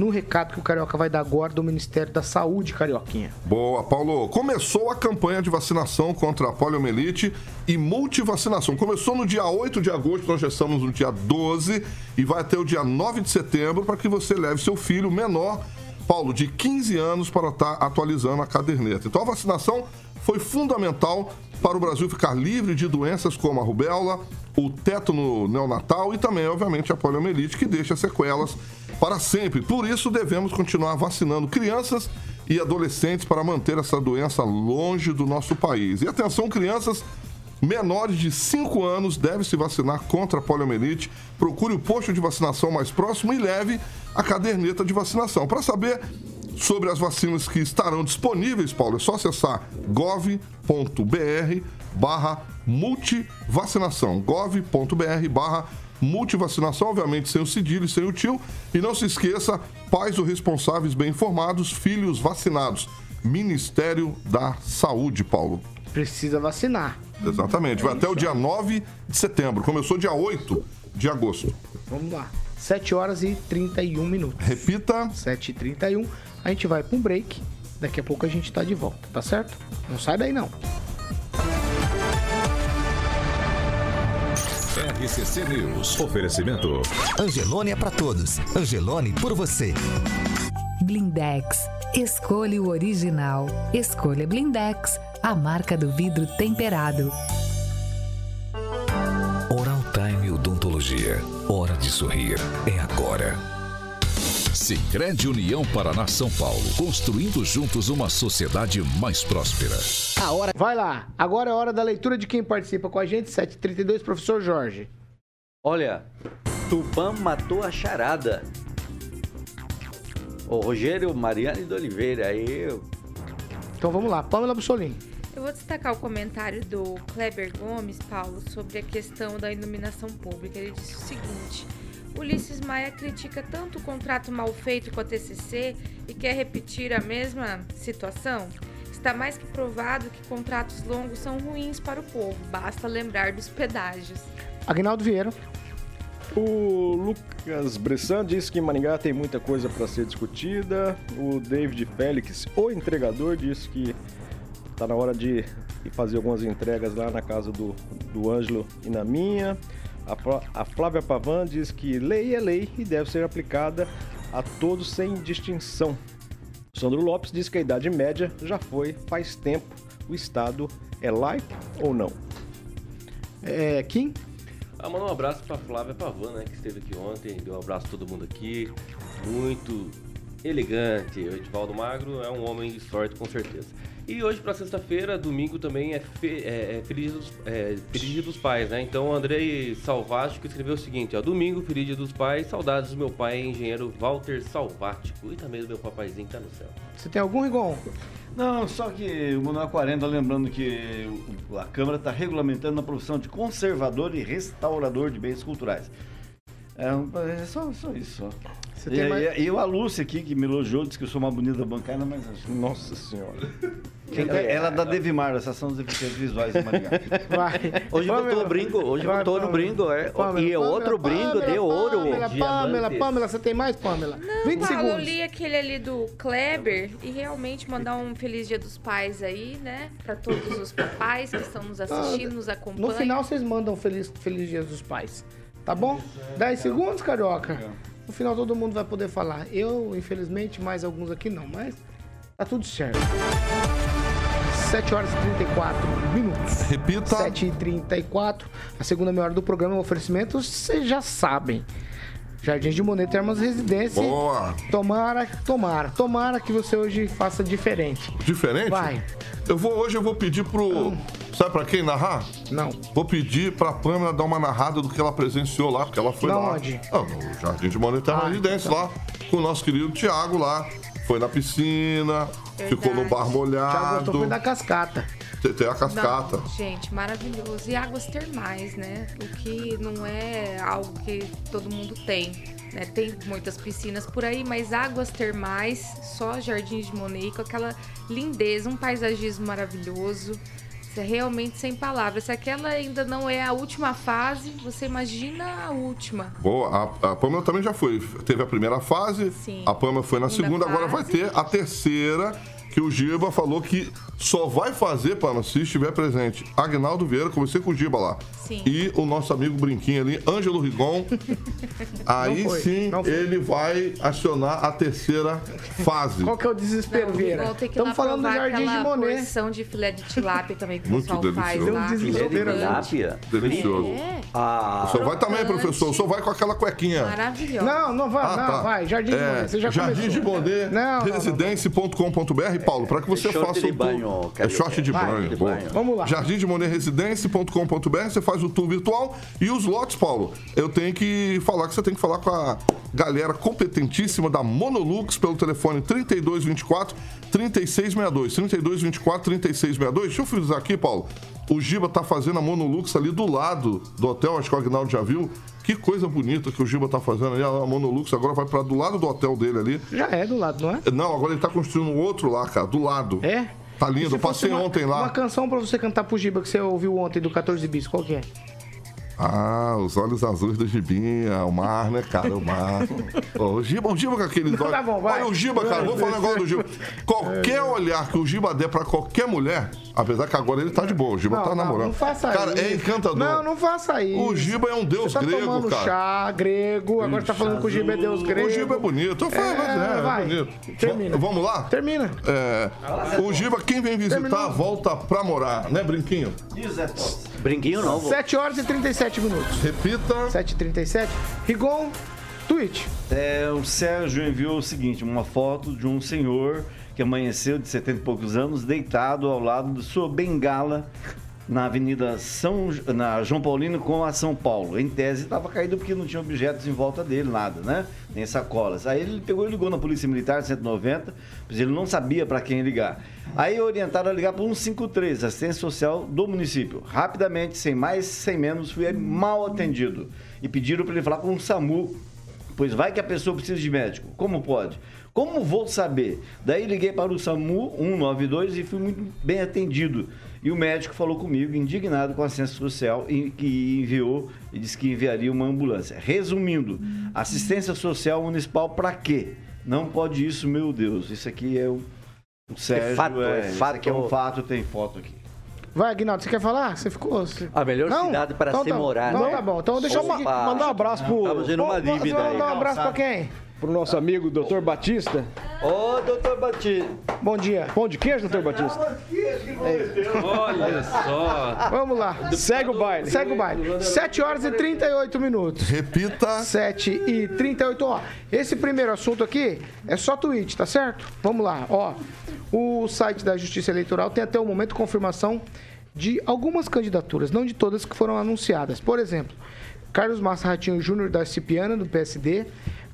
no recado que o Carioca vai dar agora do Ministério da Saúde, Carioquinha. Boa, Paulo. Começou a campanha de vacinação contra a poliomielite e multivacinação. Começou no dia 8 de agosto, nós já estamos no dia 12 e vai até o dia 9 de setembro para que você leve seu filho menor, Paulo, de 15 anos, para estar tá atualizando a caderneta. Então a vacinação foi fundamental para o Brasil ficar livre de doenças como a rubéola, o tétano neonatal e também, obviamente, a poliomielite, que deixa sequelas para sempre. Por isso, devemos continuar vacinando crianças e adolescentes para manter essa doença longe do nosso país. E atenção, crianças menores de 5 anos devem se vacinar contra a poliomielite. Procure o posto de vacinação mais próximo e leve a caderneta de vacinação. Para saber sobre as vacinas que estarão disponíveis, Paulo, é só acessar gov.br barra multivacinação. gov.br barra multivacinação, obviamente sem o cedilho e sem o tio. E não se esqueça, pais ou responsáveis bem informados, filhos vacinados. Ministério da Saúde, Paulo. Precisa vacinar. Exatamente. Vai até o dia 9 de setembro. Começou dia 8 de agosto. Vamos lá. 7 horas e 31 minutos. Repita. 7 e 31. A gente vai para um break. Daqui a pouco a gente tá de volta, tá certo? Não sai daí não. RCC News. Oferecimento. Angelone é pra todos. Angelone por você. Blindex. Escolha o original. Escolha Blindex, a marca do vidro temperado. Odontologia. Hora de sorrir. É agora. Sicredi União Paraná São Paulo. Construindo juntos uma sociedade mais próspera. A hora. Vai lá. Agora é a hora da leitura de quem participa com a gente. 7h32, professor Jorge. Olha, Tupã matou a charada. O Rogério Mariano de Oliveira, aí eu... Então vamos lá. Pamela Bussolini. Eu vou destacar o comentário do Kleber Gomes, Paulo, sobre a questão da iluminação pública. Ele disse o seguinte: Ulisses Maia critica tanto o contrato mal feito com a TCC e quer repetir a mesma situação? Está mais que provado que contratos longos são ruins para o povo, basta lembrar dos pedágios. Agnaldo Vieira. O Lucas Bressan disse que em Maringá tem muita coisa para ser discutida. O David Félix, o entregador, disse que está na hora de ir fazer algumas entregas lá na casa do, do Ângelo e na minha. A, a Flávia Pavan diz que lei é lei e deve ser aplicada a todos sem distinção. Sandro Lopes diz que a idade média já foi faz tempo. O Estado é laico ou não? É, Kim? Ah, manda um abraço pra Flávia Pavan, né? Que esteve aqui ontem, deu um abraço a todo mundo aqui. Muito elegante. O Edivaldo Magro é um homem de sorte, com certeza. E hoje, pra sexta-feira, domingo também é, fe- é, é Feliz, Dia dos, é Feliz Dia dos Pais, né? Então o Andrei Salvático escreveu o seguinte, ó. Domingo, Feliz Dia dos Pais, saudades do meu pai, engenheiro Walter Salvático. E também do meu papaizinho que tá no céu. Você tem algum, Rigon? Não, só que o Manuel 40, lembrando que a Câmara está regulamentando a profissão de conservador e restaurador de bens culturais. É, um- é só, só isso. Só. Você E, tem mais- e, e a Lúcia aqui, que me elogiou, disse que eu sou uma bonita bancada, mas... Nossa Senhora. Ela, ela é da Devimar, da Associação dos Deficientes Visuais de Maringá. Hoje Pamela. botou o brinco, hoje Vai, botou no brinco, é. Pamela, e é Pamela, outro brinco Pamela, de ouro. Pamela, Pamela, você tem mais, Pamela? Não, 20 Paulo, eu segundos. li aquele ali do Kleber e realmente mandar um feliz dia dos pais aí, né? Pra todos os papais que estão nos assistindo, nos acompanham. No final vocês mandam feliz, feliz Dia dos Pais. Tá bom? 10 segundos, carioca. No final todo mundo vai poder falar. Eu, infelizmente, mais alguns aqui não, mas tá tudo certo. 7 horas e 34 minutos. Repita. 7 e 34 A segunda meia hora do programa oferecimento, vocês já sabem. Jardim de Monet Termas Residência. Boa. Tomara, tomara, tomara que você hoje faça diferente. Diferente? Vai. Eu vou, hoje eu vou pedir pro. Sabe pra quem narrar? Não. Vou pedir pra Pamela dar uma narrada do que ela presenciou lá, porque ela foi Na lá. onde? Ah, no Jardim de Monetário Ah, Residência, então. lá, com o nosso querido Tiago lá. Foi na piscina, ficou no bar Thiago gostou molhado. foi da cascata. Tem- Tem a cascata. Não, gente, maravilhoso. E águas termais, né? O que não é algo que todo mundo tem. Né? Tem muitas piscinas por aí, mas águas termais, só Jardim de Monet, com aquela lindeza, um paisagismo maravilhoso. Isso é realmente sem palavras. Se aquela ainda não é a última fase, você imagina a última. Boa, a, a Pamela também já foi. Teve a primeira fase, Sim. a Pamela foi na Segunda segunda, agora vai ter a terceira, que o Giba falou que só vai fazer, Pamela, se estiver presente. Agnaldo Vieira, conversei com o Giba lá. Sim. E o nosso amigo Brinquinho ali, Ângelo Rigon. [laughs] Aí Não foi, sim não ele vai acionar a terceira fase. Qual que é o desespero, Não, Vieira? lá Estamos falando do Jardim de Monet. porção de filé de tilápia também que o Muito pessoal faz delicioso. lá. Deu um desespero, Crocante. Tilápia. Delicioso. É, Ah, O senhor vai também, professor. O senhor vai com aquela cuequinha. maravilhoso. Não, não vai, Ah, não, tá. vai. Jardim de É, Monet, você já Jardim começou. de Monet, Não, não, não. residência.com.br, Paulo, para que você É faça de o tour. banho, é Carioca. short de banho, de banho. Vamos lá. Jardim de Monet residência.com.br, você faz o tour virtual e os lotes, Paulo. Eu tenho que falar que você tem que falar com a galera competentíssima da Monolux pelo telefone 3224 3662. 3224 3662. Deixa eu frisar aqui, Paulo. O Giba tá fazendo a Monolux ali do lado do hotel, acho que o Agnaldo já viu. Que coisa bonita que o Giba tá fazendo ali. A Monolux agora vai para do lado do hotel dele ali. Já é do lado, não é? Não, agora ele tá construindo outro lá, cara, do lado. É? Tá lindo, eu passei uma- ontem lá. Uma canção pra você cantar pro Giba que você ouviu ontem do 14 bis, qual que é? Ah, os olhos azuis do Gibinha, o mar, né, cara? O mar. [laughs] Ô, o Giba, o Giba com aqueles olhos. Tá bom, vai. Olha o Giba, cara, vou falar um negócio do Giba. Qualquer olhar que o Giba der pra qualquer mulher, apesar que agora ele tá de boa, o Giba Não, tá namorando. não faça Cara, isso. é encantador. Não, não faça isso. O Giba é um deus Você tá grego, tomando cara. chá grego, agora tá falando que o Giba é deus grego. O Giba é bonito. Eu falo, É, mas é, é vai. bonito. Termina. V- Vamos lá? Termina. É, o Giba, quem vem visitar, Terminou. volta pra morar, né, Brinquinho? Brinquinho não, vou. 7 horas e 37 minutos. Repita. 7 e 37 Rigon, tweet. É, o Sérgio enviou o seguinte: uma foto de um senhor que amanheceu de 70 e poucos anos, deitado ao lado de sua bengala na Avenida São, na João Paulino com a São Paulo. Em tese estava caído porque não tinha objetos em volta dele, nada, né? Nem sacolas. Aí ele pegou e ligou na Polícia Militar 190, pois ele não sabia para quem ligar. Aí orientaram a ligar para 153, assistência social do município. Rapidamente, sem mais, sem menos, fui mal atendido. E pediram para ele falar com o SAMU Pois vai que a pessoa precisa de médico. Como pode? Como vou saber? Daí liguei para o SAMU 192 e fui muito bem atendido. E o médico falou comigo, indignado com a assistência social, e que enviou e disse que enviaria uma ambulância. Resumindo, assistência social municipal para quê? Não pode isso, meu Deus. Isso aqui é o, o Sérgio. fato, é isso fato. aqui é um fato, tem foto aqui. Vai, Aguinaldo, você quer falar? Você ficou. Você... A melhor cidade para então se tá, morar, Então né? tá bom. Então deixa eu Opa. ma- Mandar um abraço pro, Estamos uma dívida Você vai aí. mandar um abraço pra quem? Pro nosso amigo Dr. Batista. Ô, doutor Batista. Bom dia. Pão de queijo, Dr. Batista? Olha só. Vamos lá. Segue o baile. Segue o baile. 7 horas e 38 minutos. Repita. 7 e 38. Ó, esse primeiro assunto aqui é só tweet, tá certo? Vamos lá. Ó, o site da Justiça Eleitoral tem até o momento confirmação de algumas candidaturas, não de todas que foram anunciadas. Por exemplo, Carlos Massa Ratinho Júnior da Cipiana, do PSD,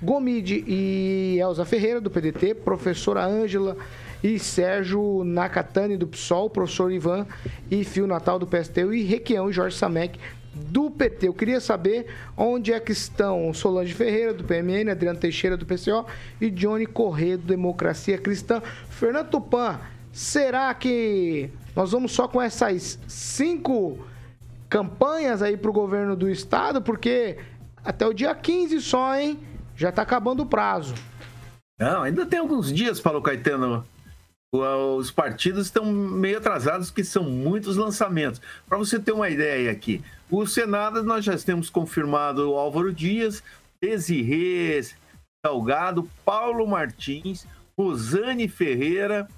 Gomide e Elza Ferreira, do PDT, professora Ângela e Sérgio Nakatani, do PSOL, professor Ivan e Fio Natal, do PSTU, e Requião e Jorge Samek, do PT. Eu queria saber onde é que estão Solange Ferreira, do PMN, Adriano Teixeira, do PCO e Johnny Corrêa, do Democracia Cristã. Fernando Tupan, será que nós vamos só com essas cinco campanhas aí para o governo do estado? Porque até o dia 15 só, hein? Já tá acabando o prazo. Não, ainda tem alguns dias, Paulo Caetano. Os partidos estão meio atrasados, porque são muitos lançamentos. Para você ter uma ideia aqui, o Senado nós já temos confirmado o Álvaro Dias, Desirê Salgado, Paulo Martins, Rosane Ferreira,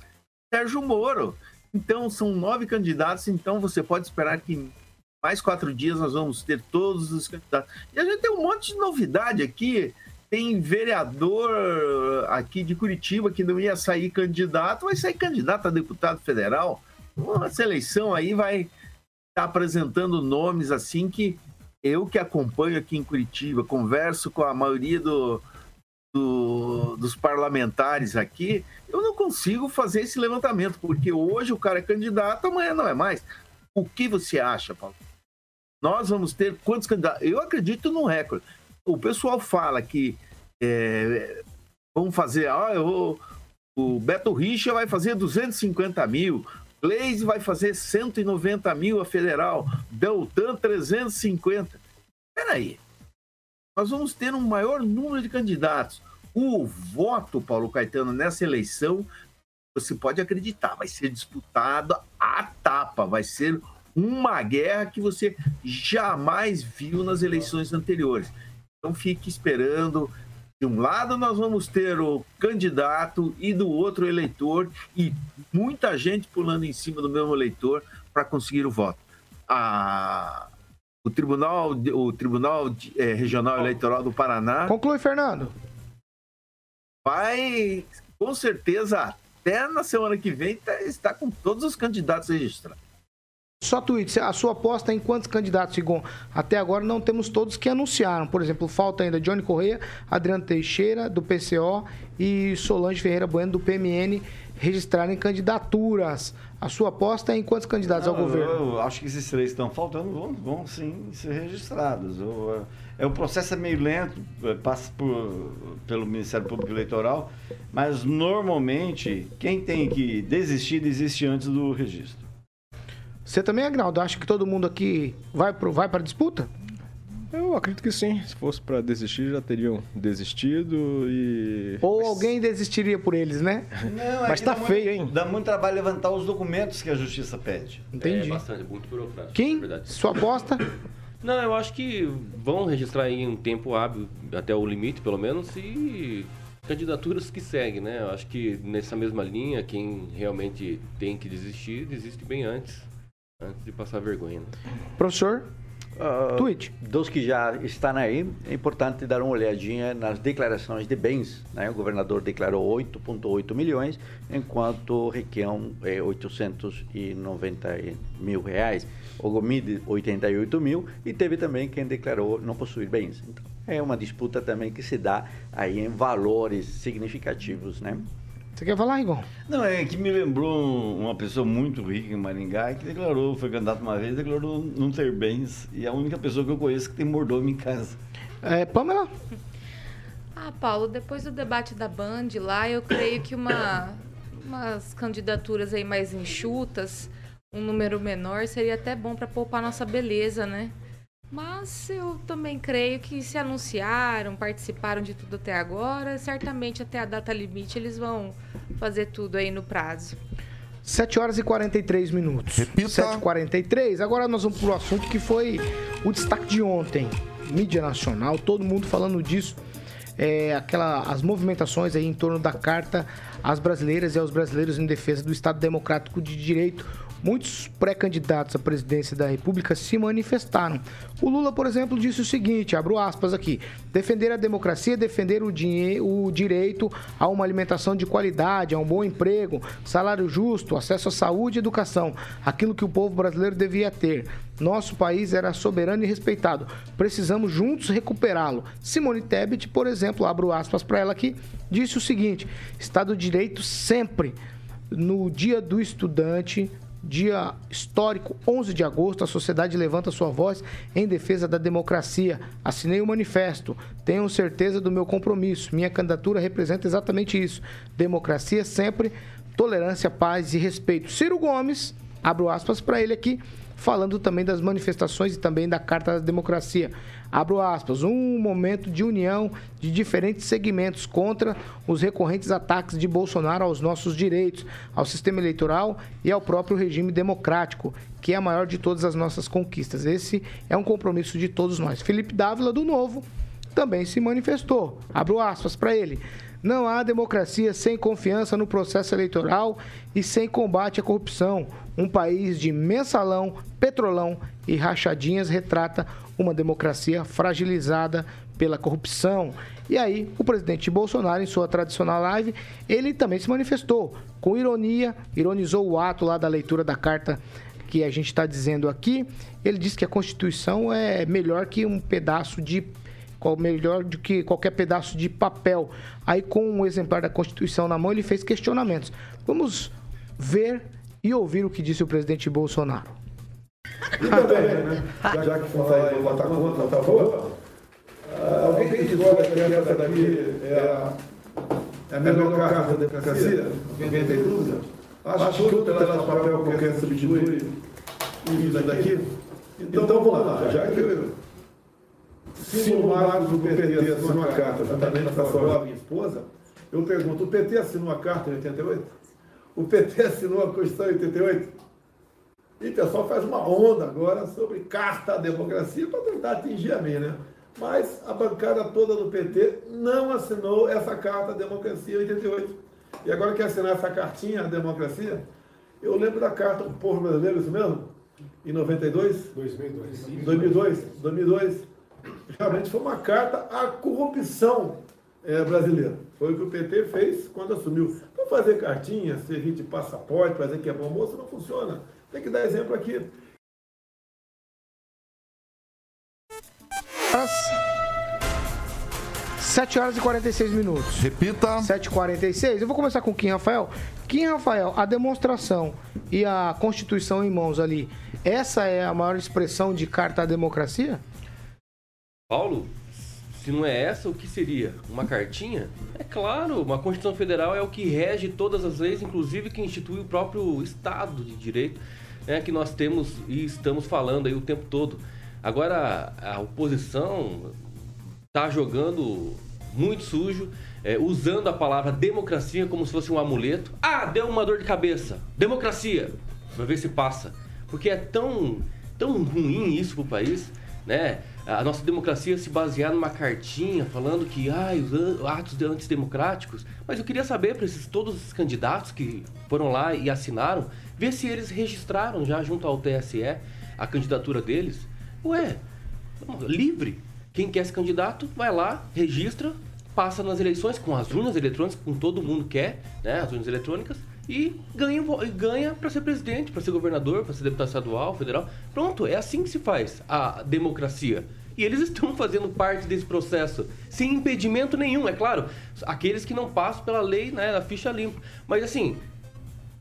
Sérgio Moro. Então, são nove candidatos, então você pode esperar que mais quatro dias nós vamos ter todos os candidatos. E a gente tem um monte de novidade aqui. Tem vereador aqui de Curitiba que não ia sair candidato, vai sair candidato a deputado federal. Essa eleição aí vai estar apresentando nomes assim que eu que acompanho aqui em Curitiba, converso com a maioria do, do- dos parlamentares aqui, eu não consigo fazer esse levantamento, porque hoje o cara é candidato, amanhã não é mais. O que você acha, Paulo? Nós vamos ter quantos candidatos? Eu acredito num recorde. O pessoal fala que é, vamos fazer, ah, eu vou- o Beto Richa vai fazer 250 mil, Gleise vai fazer 190 mil a federal, Deltan 350. Peraí, nós vamos ter um maior número de candidatos. O voto, Paulo Caetano, nessa eleição, você pode acreditar, vai ser disputado a tapa, vai ser uma guerra que você jamais viu nas eleições anteriores. Então fique esperando. De um lado nós vamos ter o candidato e do outro o eleitor e muita gente pulando em cima do mesmo eleitor para conseguir o voto. A- o Tribunal, o Tribunal eh, Regional Eleitoral do Paraná Conclui, Fernando. vai, com certeza, até na semana que vem, tá- está com todos os candidatos registrados. Só tweet, a sua aposta é em quantos candidatos, Sigon? Até agora não temos todos que anunciaram. Por exemplo, falta ainda Johnny Correia, Adriano Teixeira, do PCO, e Solange Ferreira Bueno, do PMN, registrarem candidaturas. A sua aposta é em quantos candidatos Não, ao governo? Eu acho que esses três estão faltando vão, vão sim ser registrados. Eu, é, o processo é meio lento, é, passa por, pelo Ministério Público Eleitoral, mas normalmente quem tem que desistir, desiste antes do registro. Você também, Agnaldo, acha que todo mundo aqui vai, pro, vai para a disputa? Eu acredito que sim. Se fosse para desistir, já teriam desistido e. Ou alguém desistiria por eles, né? Não, é Mas tá feio, muito, hein? Dá muito trabalho levantar os documentos que a justiça pede. Entendi. É bastante, muito burocrático. Quem? Sua aposta? Não, eu acho que vão registrar em um tempo hábil, até o limite pelo menos, e candidaturas que seguem, né? Eu acho que nessa mesma linha, quem realmente tem que desistir, desiste bem antes. Antes de passar vergonha. Né? Professor? Uh, Tweet. Dos que já estão aí, é importante dar uma olhadinha nas declarações de bens. Né? O governador declarou 8,8 milhões, enquanto o Requião é 890 mil reais. O Gomide, 88 mil. E teve também quem declarou não possuir bens. Então, é uma disputa também que se dá aí em valores significativos, né? Você quer falar, Igor? Não, é que me lembrou uma pessoa muito rica em Maringá que declarou, foi candidato uma vez, declarou não ter bens. E é a única pessoa que eu conheço que tem mordomo em casa. É, Pamela? Ah, Paulo, depois do debate da Band lá, eu creio que uma, umas candidaturas aí mais enxutas, um número menor, seria até bom para poupar nossa beleza, né? Mas eu também creio que se anunciaram, participaram de tudo até agora, certamente até a data limite eles vão fazer tudo aí no prazo. 7 horas e 43 minutos. Repita. 7h43. Agora nós vamos para o assunto que foi o destaque de ontem. Mídia nacional, todo mundo falando disso. É, aquela, as movimentações aí em torno da carta às brasileiras e aos brasileiros em defesa do Estado Democrático de Direito Muitos pré-candidatos à presidência da República se manifestaram. O Lula, por exemplo, disse o seguinte: abro aspas aqui. Defender a democracia, defender o, o direito a uma alimentação de qualidade, a um bom emprego, salário justo, acesso à saúde e educação, aquilo que o povo brasileiro devia ter. Nosso país era soberano e respeitado. Precisamos juntos recuperá-lo. Simone Tebet, por exemplo, abro aspas para ela aqui, disse o seguinte: Estado de Direito sempre. No dia do estudante, dia histórico, 11 de agosto, a sociedade levanta sua voz em defesa da democracia. Assinei o manifesto. Tenho certeza do meu compromisso. Minha candidatura representa exatamente isso. Democracia sempre, tolerância, paz e respeito. Ciro Gomes, abro aspas para ele aqui, falando também das manifestações e também da Carta da Democracia. Abro aspas, um momento de união de diferentes segmentos contra os recorrentes ataques de Bolsonaro aos nossos direitos, ao sistema eleitoral e ao próprio regime democrático, que é a maior de todas as nossas conquistas. Esse é um compromisso de todos nós. Felipe Dávila, do Novo, também se manifestou. Abro aspas para ele. Não há democracia sem confiança no processo eleitoral e sem combate à corrupção. Um país de mensalão, petrolão e rachadinhas retrata uma democracia fragilizada pela corrupção. E aí, o presidente Bolsonaro, em sua tradicional live, ele também se manifestou com ironia, ironizou o ato lá da leitura da carta que a gente está dizendo aqui. Ele disse que a Constituição é melhor que um pedaço de melhor do que qualquer pedaço de papel. Aí, com um exemplar da Constituição na mão, ele fez questionamentos. Vamos ver e ouvir o que disse o presidente Bolsonaro. Também, [laughs] né? Já que falar em votar contra, votar a favor, alguém que discorda que essa daqui é a, é a melhor carta da democracia? Alguém tem dúvida? Acho que outro pedaço de papel qualquer substitui isso daqui? Então vamos lá, já que eu Símbolo Marcos do PT assinou uma carta juntamente com a sua minha esposa, eu pergunto, o PT assinou a carta em 88? O PT assinou a Constituição em 88? E o pessoal faz uma onda agora sobre carta à democracia para tentar atingir a mim, né? Mas a bancada toda do PT não assinou essa carta à democracia em 88. E agora quer assinar essa cartinha à democracia? Eu lembro da carta do povo brasileiro, isso mesmo? Em 92? 2002. 2002. 2002. Realmente foi uma carta à corrupção é, brasileira. Foi o que o PT fez quando assumiu. Fazer cartinha, servir de passaporte, fazer que é bom moço, não funciona. Tem que dar exemplo aqui. As... 7 horas e 46 minutos. Repita. 7h46. Eu vou começar com Kim Rafael. Kim Rafael, a demonstração e a Constituição em mãos ali, essa é a maior expressão de carta à democracia? Paulo, se não é essa, o que seria? Uma cartinha? É claro, uma Constituição Federal é o que rege todas as leis, inclusive que institui o próprio Estado de Direito, né, que nós temos e estamos falando aí o tempo todo. Agora, a oposição está jogando muito sujo, é, usando a palavra democracia como se fosse um amuleto. Ah, deu uma dor de cabeça. Democracia. Vai ver se passa. Porque é tão, tão ruim isso pro país, né? A nossa democracia se basear numa cartinha falando que ah, os atos antidemocráticos. Mas eu queria saber para esses todos os candidatos que foram lá e assinaram, ver se eles registraram já junto ao TSE a candidatura deles. Ué, livre. Quem quer ser candidato, vai lá, registra, passa nas eleições com as urnas eletrônicas, com todo mundo quer, né, as urnas eletrônicas, e ganha, ganha para ser presidente, para ser governador, para ser deputado estadual, federal. Pronto, é assim que se faz a democracia. E eles [laughs] estão fazendo parte desse processo, sem impedimento nenhum, é claro. Aqueles que não passam pela lei, né, da ficha limpa. Mas assim,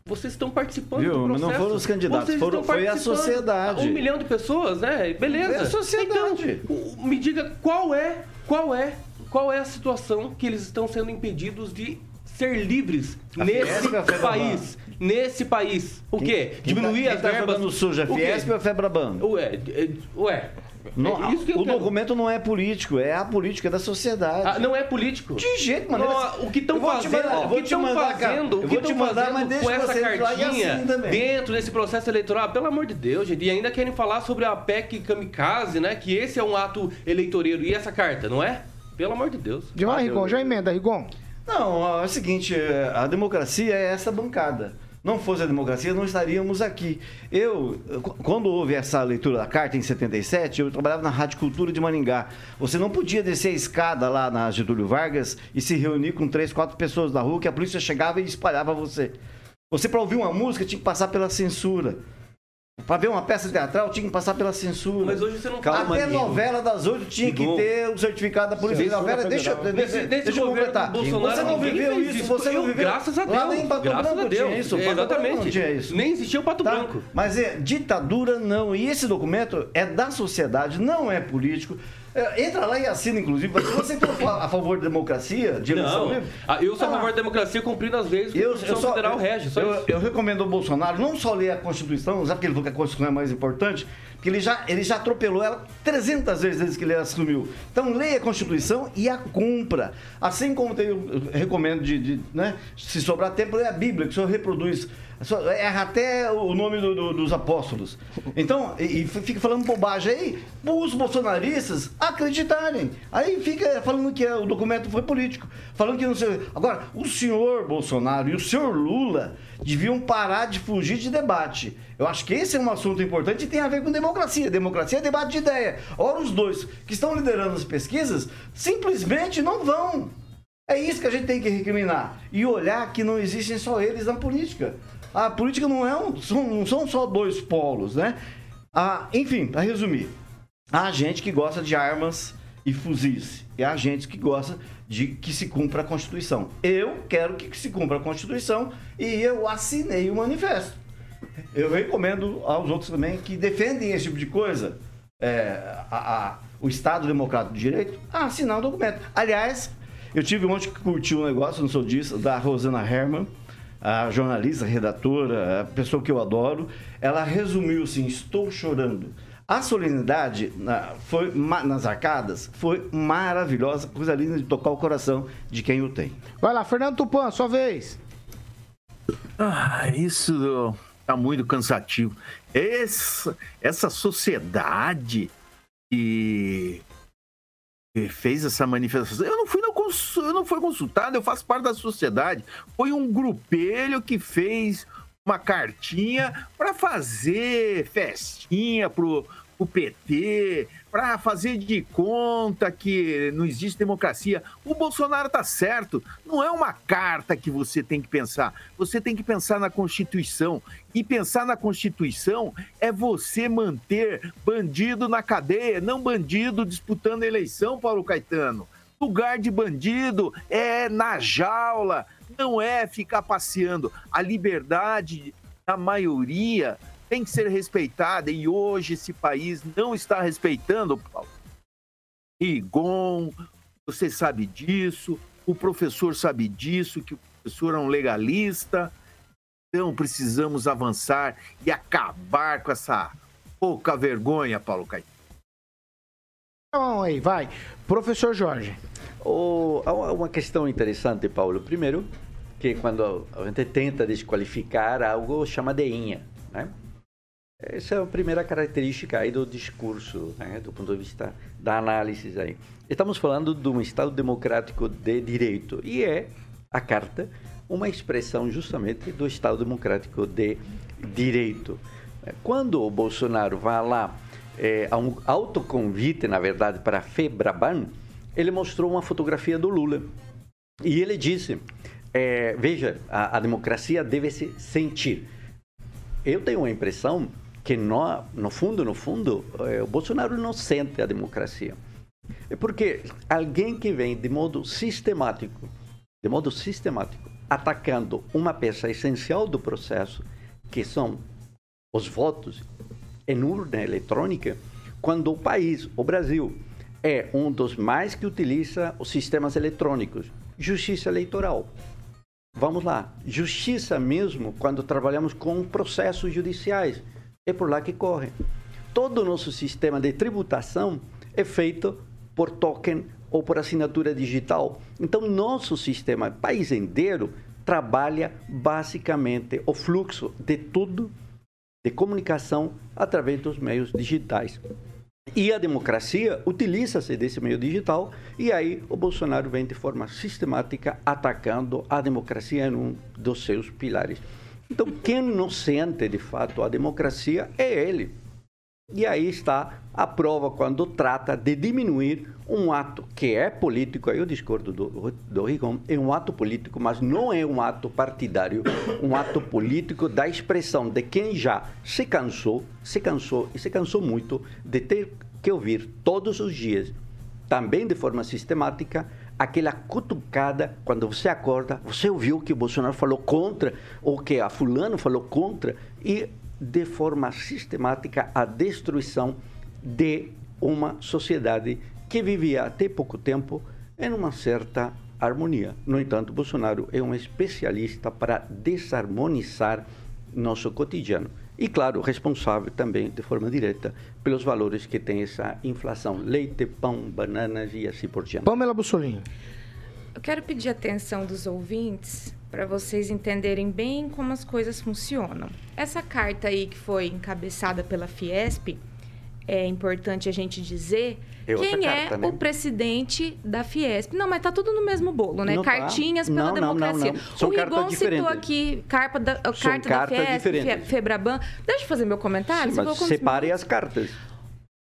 vocês estão participando Viu? do processo. não foram os candidatos, foram- foi a sociedade. Um milhão de pessoas, né? Beleza. É a sociedade. Então, me diga qual é, qual é, qual é a situação que eles estão sendo impedidos de ser livres A nesse a país. Nesse país. O quê? Quem Diminuir tá, as quem tá verbas. jogando sujo, a O quê? Fiesp ou a Febraban? Ué, é- ué. Não, é isso que eu o quero. documento não é político, é a política da sociedade. Ah, não é político? De jeito. Não, o que estão fazendo, mandar- o que estão fazendo, Eu o que vou te estão mandar, fazendo mas deixa com essa cartinha assim dentro desse processo eleitoral, pelo amor de Deus, gente, e ainda querem falar sobre a PEC kamikaze, né, que esse é um ato eleitoreiro, e essa carta, não é? Pelo amor de Deus. Já vai, Rigon, já emenda, Rigon. Não, é o seguinte, é, a democracia é essa bancada. Não fosse a democracia, não estaríamos aqui. Eu, qu- quando houve essa leitura da carta em 77, eu trabalhava na Rádio Cultura de Maringá. Você não podia descer a escada lá na Getúlio Vargas e se reunir com três, quatro pessoas na rua, que a polícia chegava e espalhava você. Você, para ouvir uma música, tinha que passar pela censura. Para ver uma peça teatral, tinha que passar pela censura. Mas hoje você não Calma, Até novela das oito tinha que ter o certificado da polícia. Novela, deixa, federal. deixa, Nesse- nesse deixa eu completar. Bolsonaro, Você não viveu isso, isso. você não Eu, viveu. graças a Lá Deus, nem em Pato graças Branco a Deus. tinha isso. É, exatamente. Tinha isso. Nem existia o Pato Tá? Branco. Mas é ditadura não. E esse documento é da sociedade, não é político. É, entra lá e assina, inclusive. Se você for fa- a favor da democracia, de eleição Não, livre. ah, eu sou a tá lá. favor da democracia cumprindo as leis que a Eu, eu, só, Federal eu, rege, só eu, eu recomendo ao Bolsonaro não só ler a Constituição, sabe que ele falou que a Constituição é mais importante? Porque ele já, ele já atropelou ela 300 vezes desde que ele assumiu. Então leia a Constituição e a cumpra. Assim como eu recomendo de, de, né, se sobrar tempo, leia a Bíblia, que o senhor reproduz. Erra até o nome do- do- dos apóstolos. Então, e, e fica falando bobagem aí, os bolsonaristas acreditarem. Aí fica falando que o documento foi político. Falando que não sei. Agora, o senhor Bolsonaro e o senhor Lula deviam parar de fugir de debate. Eu acho que esse é um assunto importante e tem a ver com democracia. Democracia é debate de ideia. Ora, os dois que estão liderando as pesquisas simplesmente não vão. É isso que a gente tem que recriminar. E olhar que não existem só eles na política. A política não, é um, são, não são só dois polos, né? Ah, enfim, para resumir, há gente que gosta de armas e fuzis. E há gente que gosta de que se cumpra a Constituição. Eu quero que se cumpra a Constituição e eu assinei o manifesto. Eu recomendo aos outros também que defendem esse tipo de coisa, é, a- a- o Estado Democrático de Direito, a assinar o documento. Aliás, eu tive ontem que curtir um negócio, não sou disso, da Rosana Herman, a jornalista, redatora, a pessoa que eu adoro. Ela resumiu assim: estou chorando. A solenidade na- foi, ma- nas arcadas foi maravilhosa, coisa linda de tocar o coração de quem o tem. Vai lá, Fernando Tupan, sua vez. Ah, isso tá muito cansativo. Essa, essa sociedade que, que fez essa manifestação, eu não fui cons- eu não fui consultado, eu faço parte da sociedade. Foi um grupelho que fez uma cartinha para fazer festinha pro, pro PT, para fazer de conta que não existe democracia. O Bolsonaro tá certo. Não é uma carta que você tem que pensar. Você tem que pensar na Constituição. E pensar na Constituição é você manter bandido na cadeia, não bandido disputando eleição, Paulo Caetano. Lugar de bandido é na jaula, não é ficar passeando. A liberdade da maioria tem que ser respeitada e hoje esse país não está respeitando, Paulo. Rigon, você sabe disso, o professor sabe disso, que o professor é um legalista. Então precisamos avançar e acabar com essa pouca vergonha, Paulo Caetano. Então aí, vai. Professor Jorge. Oh, uma questão interessante, Paulo. Primeiro, que quando a gente tenta desqualificar algo, chama de inha, né? Essa é a primeira característica aí do discurso, né? do ponto de vista da análise aí. Estamos falando de um Estado democrático de direito e é a carta uma expressão justamente do Estado democrático de direito. Quando o Bolsonaro vai lá é, a um autoconvite, na verdade, para a FEBRABAN, ele mostrou uma fotografia do Lula e ele disse: é, veja, a, a democracia deve se sentir. Eu tenho a impressão que no, no fundo, no fundo, é, o Bolsonaro não sente a democracia. É porque alguém que vem de modo sistemático, de modo sistemático, atacando uma peça essencial do processo, que são os votos em urna eletrônica, quando o país, o Brasil, é um dos mais que utiliza os sistemas eletrônicos, justiça eleitoral. Vamos lá, justiça mesmo quando trabalhamos com processos judiciais é por lá que corre. Todo o nosso sistema de tributação é feito por token ou por assinatura digital. Então, nosso sistema, país inteiro, trabalha basicamente o fluxo de tudo de comunicação através dos meios digitais. E a democracia utiliza-se desse meio digital e aí o Bolsonaro vem de forma sistemática atacando a democracia em um dos seus pilares. Então, quem não sente de fato a democracia é ele. E aí está a prova quando trata de diminuir um ato que é político, aí eu discordo do, do Rigon, é um ato político, mas não é um ato partidário, um ato político da expressão de quem já se cansou, se cansou e se cansou muito de ter que ouvir todos os dias, também de forma sistemática, aquela cutucada quando você acorda, você ouviu que o Bolsonaro falou contra, ou que a fulano falou contra, e de forma sistemática a destruição de uma sociedade que vivia até pouco tempo em uma certa harmonia. No entanto, Bolsonaro é um especialista para desarmonizar nosso cotidiano. E, claro, responsável também, de forma direta, pelos valores que tem essa inflação. Leite, pão, bananas e assim por diante. Pamela Bussolini. Eu quero pedir atenção dos ouvintes para vocês entenderem bem como as coisas funcionam. Essa carta aí que foi encabeçada pela Fiesp, é importante a gente dizer É quem é o presidente da Fiesp. Não, mas tá tudo no mesmo bolo, né? Não tá. Cartinhas pela Não, não, não, democracia. não. São o Rigon citou aqui carta da, São carta da Fiesp. Fe- Febraban. Deixa eu fazer meu comentário. Sim, mas separe as cartas.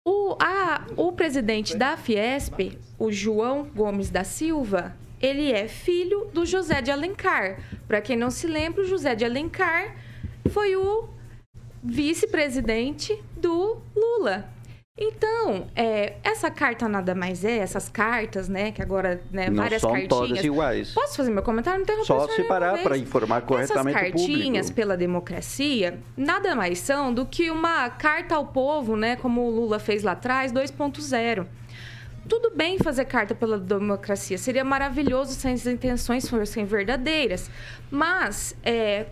o, a, o presidente da Fiesp, o João Gomes da Silva, ele é filho do José de Alencar. Para quem não se lembra, o José de Alencar foi o vice-presidente do Lula. Então, é, essa carta nada mais é, essas cartas, né, que agora, né, Não várias são cartinhas. todas iguais. Posso fazer meu comentário? Não interromper Só separar nenhuma para informar corretamente o Essas cartinhas pela democracia nada mais são do que uma carta ao povo, né, como o Lula fez lá atrás, 2.0. Tudo bem fazer carta pela democracia, seria maravilhoso se as intenções fossem verdadeiras. Mas, é,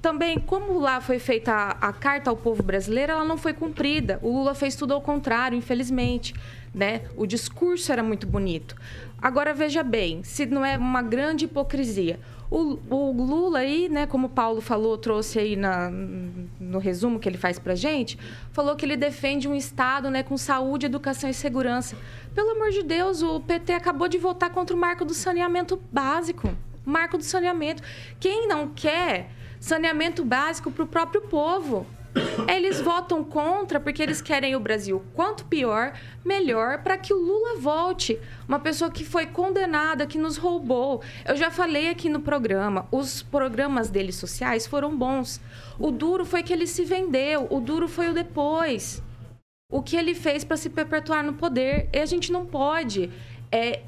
também, como lá foi feita a, a carta ao povo brasileiro, ela não foi cumprida. O Lula fez tudo ao contrário, infelizmente. Né? O discurso era muito bonito. Agora, veja bem, se não é uma grande hipocrisia. O, o Lula aí, né, como o Paulo falou, trouxe aí na, no resumo que ele faz pra gente, falou que ele defende um Estado né, com saúde, educação e segurança. Pelo amor de Deus, o PT acabou de votar contra o marco do saneamento básico. Marco do saneamento. Quem não quer saneamento básico para o próprio povo? Eles votam contra porque eles querem o Brasil quanto pior, melhor, para que o Lula volte. Uma pessoa que foi condenada, que nos roubou. Eu já falei aqui no programa, os programas dele sociais foram bons. O duro foi que ele se vendeu, o duro foi o depois. O que ele fez para se perpetuar no poder. E a gente não pode é,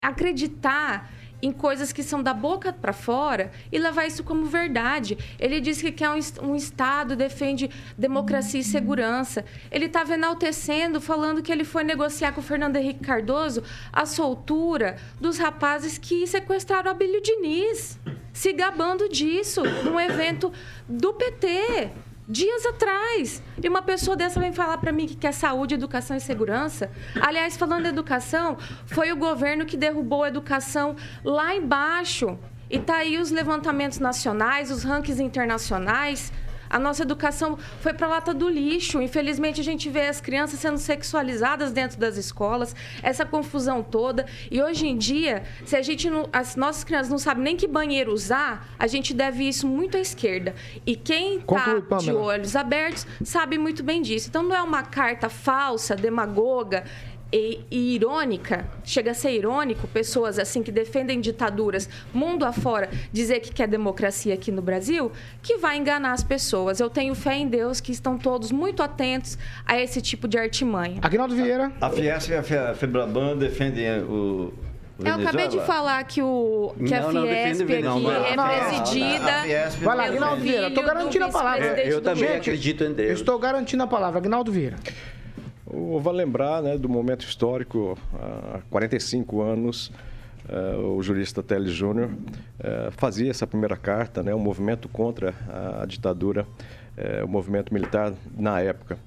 acreditar em coisas que são da boca para fora e levar isso como verdade. Ele diz que quer um, um Estado, defende democracia e segurança. Ele estava enaltecendo, falando que ele foi negociar com o Fernando Henrique Cardoso a soltura dos rapazes que sequestraram Abílio Diniz, se gabando disso, num evento do PT. Dias atrás. E uma pessoa dessa vem falar para mim que quer saúde, educação e segurança. Aliás, falando de educação, foi o governo que derrubou a educação lá embaixo. E tá aí os levantamentos nacionais, os rankings internacionais. A nossa educação foi para lata do lixo. Infelizmente, a gente vê as crianças sendo sexualizadas dentro das escolas, essa confusão toda. E hoje em dia, se a gente não, as nossas crianças não sabem nem que banheiro usar, a gente deve isso muito à esquerda. E quem está de olhos abertos sabe muito bem disso. Então, não é uma carta falsa, demagoga. E, e irônica, chega a ser irônico, pessoas assim que defendem ditaduras mundo afora dizer que quer democracia aqui no Brasil, que vai enganar as pessoas. Eu tenho fé em Deus que estão todos muito atentos a esse tipo de artimanha. Agnaldo Vieira. A Fiesp e a Fe- a Febraban defendem o. o Eu acabei de falar que, o, que a Não, não, defende Fiesp aqui. Não, é não, presidida. a Vai lá, Agnaldo. Vieira. Do garantindo a palavra. Eu do também acredito em Deus. Estou garantindo a palavra. Agnaldo Vieira. Vale lembrar né, do momento histórico, há 45 anos, eh, o jurista Teles Júnior eh, fazia essa primeira carta, né, o movimento contra a, a ditadura, eh, o movimento militar na época.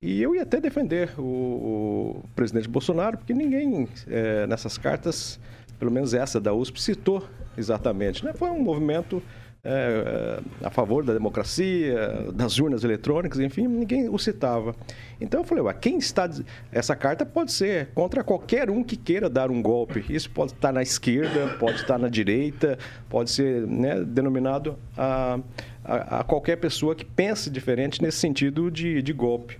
E eu ia até defender o, o presidente Bolsonaro, porque ninguém nessas cartas, pelo menos essa da USP, citou exatamente. Né? Foi um movimento eh, a favor da democracia, das urnas eletrônicas, enfim, ninguém o citava. Então eu falei, ué, quem está. Essa carta pode ser contra qualquer um que queira dar um golpe. Isso pode estar na esquerda, pode estar na direita, pode ser né, denominado a, a, a qualquer pessoa que pense diferente nesse sentido de, de golpe.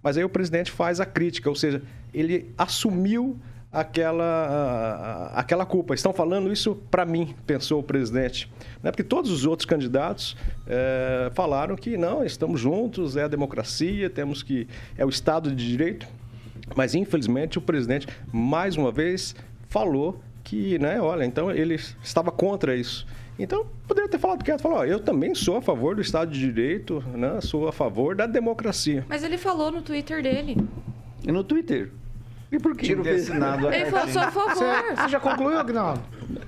Mas aí o presidente faz a crítica, ou seja, ele assumiu aquela, aquela culpa. Estão falando isso para mim, pensou o presidente. Né? Porque todos os outros candidatos eh, falaram que não, estamos juntos, é a democracia, temos que. é o Estado de Direito. Mas infelizmente o presidente, mais uma vez, falou que, né, olha, então ele estava contra isso. Então, poderia ter falado quieto, falou, ó, eu também sou a favor do Estado de Direito, né, sou a favor da democracia. Mas ele falou no Twitter dele. E no Twitter. E por que fez? assinado a Ele falou, sou a favor. Você, você já concluiu, Agnaldo?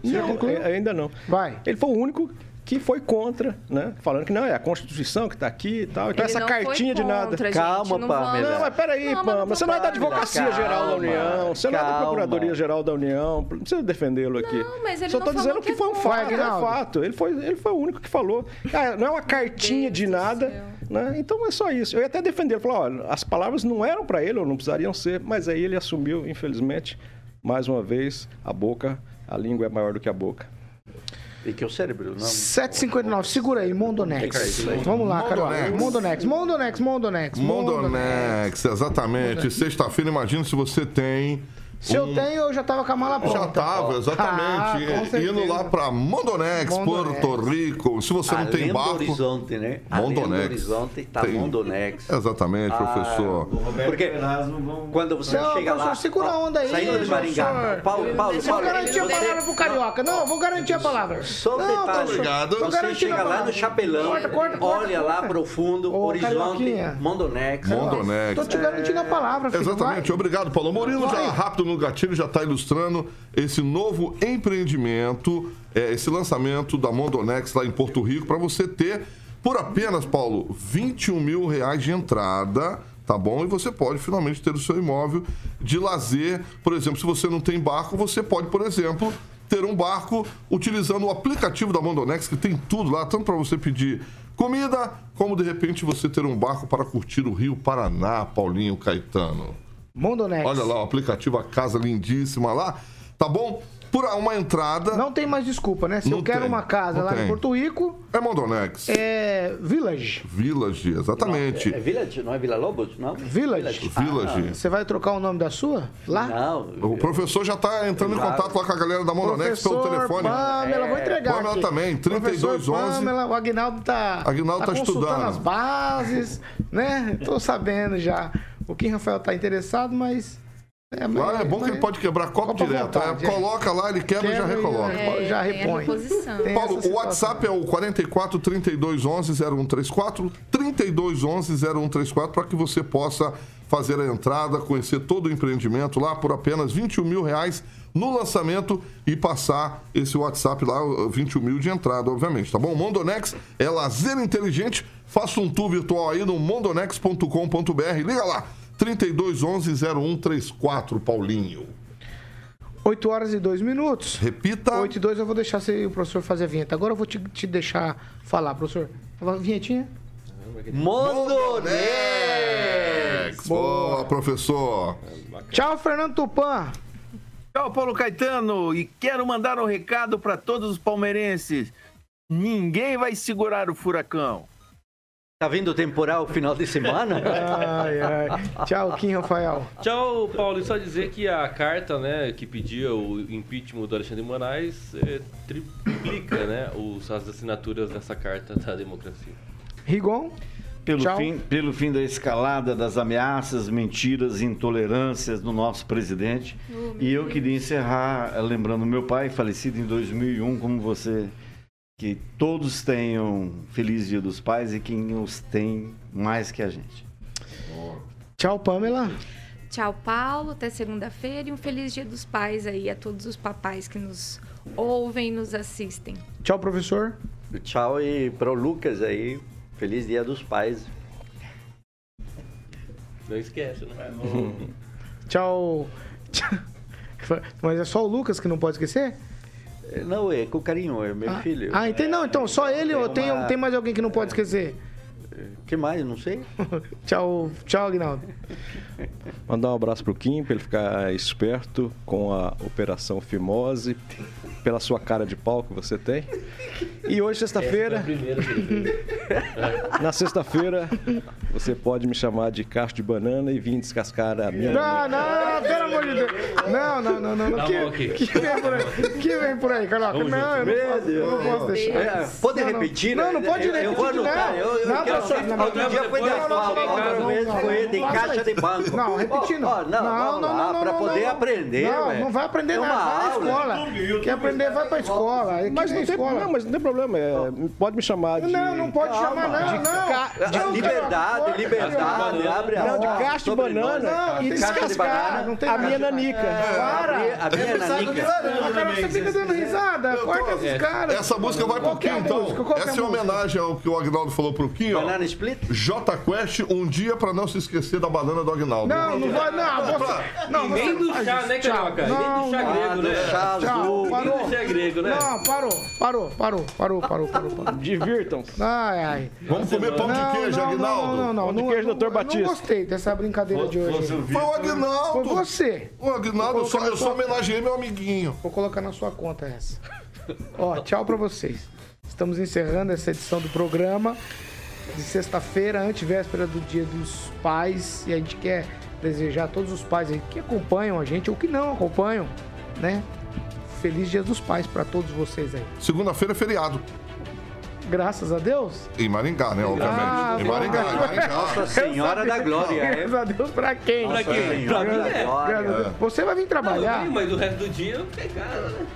Você já Não, concluiu? é- ainda não. Vai. Ele foi o único que foi contra, né? Falando que não, é a Constituição que está aqui e tal. Então Ele essa cartinha de nada. gente, Calma, não Pamela. Não, mas peraí, Não, mas Pamela, você não é da Advocacia Calma, Geral da União, você não é da calma. Procuradoria Geral da União, não precisa defendê-lo aqui. Não, mas ele Só não tô falou dizendo que que foi um é fato, é fato. Ele foi, ele foi o único que falou. Ah, não é uma cartinha Deus de nada. Né? Então é só isso. Eu ia até defender, falou, olha, as palavras não eram para ele, ou não precisariam ser, mas aí ele assumiu, infelizmente, mais uma vez, a boca, a língua é maior do que a boca. E que é o cérebro, não. 759, segura aí, Mondonex. Vamos lá, Carioca. Mondonex, Mondonex, Mondonex. Mondonex, exatamente. Sexta-feira, imagina se você tem. Se eu um- tenho, eu já tava com a mala pronta. Já tava, Ah, exatamente. certeza. Indo lá pra Mondonex, Mondonex. Porto Rico. Se você não Além tem do barco. horizonte, né? Além do Mondonex. horizonte tá Tem. Mondonex. Exatamente, professor. O Roberto Porque- vão- Quando você Não, chega lá... professor, segura a onda aí, Saindo de Maringá. professor. Paulo, Paulo, Vou Paulo. garantir a você- palavra pro Carioca. Não, vou garantir a palavra. Só um não, detalhe. professor, Obrigado. Você chega lá no Chapelão, Corta, corta, corta, olha lá profundo, Ô, horizonte, Carioquinha. Mondonex. Mondonex. Tô te garantindo a palavra, filho. Exatamente, obrigado, Paulo. Murilo já rápido no gatilho já está ilustrando esse novo empreendimento, é, esse lançamento da Mondonex lá em Porto Rico, para você ter por apenas, Paulo, 21 mil reais de entrada. Tá bom? E você pode finalmente ter o seu imóvel de lazer. Por exemplo, se você não tem barco, você pode, por exemplo, ter um barco utilizando o aplicativo da Mondonex, que tem tudo lá, tanto para você pedir comida, como de repente você ter um barco para curtir o Rio Paraná, Paulinho Caetano. Mondonex. Olha lá o aplicativo, a casa lindíssima lá, tá bom? Por uma entrada Não tem mais desculpa, né? Se Não eu quero tem, uma casa não lá tem. em Porto Rico, é Mondonex. é Village. Village, exatamente. É Village, não é Vila Lobos? Não? Village. Village. Você vai trocar o nome da sua? Lá? Não. O professor já está entrando em contato lá com a galera da Mondonex pelo Professor telefone. Pamela, vou entregar Pamela aqui. também, 3211. Professor Pamela, o Agnaldo tá, Aguinaldo tá consultando estudando. as bases, né? Tô sabendo já. O Kim Rafael tá interessado, mas É, Lá é bom que ele pode quebrar copo, Copo direto. vontade, é, é. coloca lá, ele quebra, e já Quebra e recoloca. É, já a repõe. Paulo, o WhatsApp é o 44 32 11 0134, 32 11 0134, para que você possa fazer a entrada, conhecer todo o empreendimento lá por apenas 21 mil reais no lançamento e passar esse WhatsApp lá, 21 mil de entrada, obviamente, tá bom? Mondonex é lazer inteligente. Faça um tour virtual aí no mondonex.com.br. Liga lá, 32 11 0134, Paulinho. 8 horas e 2 minutos. Repita. 8 e 2 eu vou deixar você, o professor fazer a vinheta. Agora eu vou te, te deixar falar, professor. Vinhetinha? Mondonex! Boa, professor. Tchau, Fernando Tupan. Tchau, Paulo Caetano. E quero mandar um recado para todos os palmeirenses. Ninguém vai segurar o furacão. Tá vindo o temporal final de semana? [laughs] Ai, ai. Tchau, Kim Rafael. Tchau, Paulo. E só dizer que a carta, né, que pedia o impeachment do Alexandre de Moraes é, triplica, né, os, as assinaturas dessa carta da democracia. Rigon. Pelo Tchau. fim, pelo fim da escalada das ameaças, mentiras e intolerâncias do nosso presidente. Oh, e eu queria encerrar eh, lembrando meu pai, falecido em 2001, como você, que todos tenham Feliz Dia dos Pais e quem os tem mais que a gente. Tchau, Pamela. Tchau, Paulo. Até segunda-feira e um feliz Dia dos Pais aí a todos os papais que nos ouvem e nos assistem. Tchau, professor. Tchau e pro Lucas aí. Feliz Dia dos Pais. Não esquece, né? Tchau. [laughs] Mas é só o Lucas que não pode esquecer? Não, é com carinho, é meu ah, filho. Ah, entendi. Não, então só ele ou tem, uma- tem mais alguém que não pode esquecer? que mais? Não sei. [laughs] tchau, tchau, Aguinaldo. Mandar um abraço pro Kim, pra ele ficar esperto com a Operação Fimose, pela sua cara de pau que você tem. E hoje, sexta-feira, ele fez. [laughs] na sexta-feira, você pode me chamar de cacho de banana e vir descascar a minha. Não, não, pelo amor de Deus. Não, não, não, não. não. Tá Que, que vem por aí? Que vem por aí, Carioca? Não, eu não posso, não posso deixar. É, pode Não, não. repetir? Não, não pode eu, eu vou repetir, anotar. não. Não, não, Outro não, dia foi não, não, asfalto, não, outra não, vez não, foi não, de não, caixa não, de banco. Não, repetindo. Não, vamos lá, para poder aprender, Não, não vai aprender É nada. Vai à aula. escola. Quer aprender, vai pra escola. Aqui Mas não, tem, escola. não, mas não tem problema, é, pode me chamar de. Não, não pode Calma. chamar, não, De não. ca- Não, liberdade, liberdade, abre a Não, de boca caixa de banana. Não, e de descascar. a minha nanica. Para. A minha nanica. A cara, você fica dando risada. Corta esses caras. Essa música vai pro Kim, é então. é Essa é homenagem ao que o Agnaldo falou pro Kim, ó. Banana split? J Quest, um dia pra não se esquecer da banana do Agnaldo. Não, não vai, não. Não, nem do chá, né. Carioca? Nem do chá grego, né? Chá azul. Nem parou. do chá grego, né? Não, parou, parou, parou, parou, parou, parou, parou. Divirtam-se. Ai, ai. Vamos comer pão de Não, queijo, não, Agnaldo. não, não, não, Pão de não, queijo, não, doutor não Batista. gostei dessa brincadeira de hoje. Fosse o Foi o Foi você. O Agnaldo, eu só, eu só homenageei meu amiguinho. Vou colocar na sua conta essa. Ó, tchau pra vocês. Estamos encerrando essa edição do programa de sexta-feira, antevéspera do Dia dos Pais. E a gente quer desejar a todos os pais aí que acompanham a gente ou que não acompanham, né? Feliz Dia dos Pais pra todos vocês aí. Segunda-feira é feriado. Graças a Deus. Em Maringá, né? Obviamente. Ah, em. Maringá, em Maringá. Nossa Senhora da Glória. é. Graças a Deus pra quem? Pra quem? Senhora Pra mim da é. Você vai vir Não, trabalhar? eu, mas o resto do dia eu pegava, né?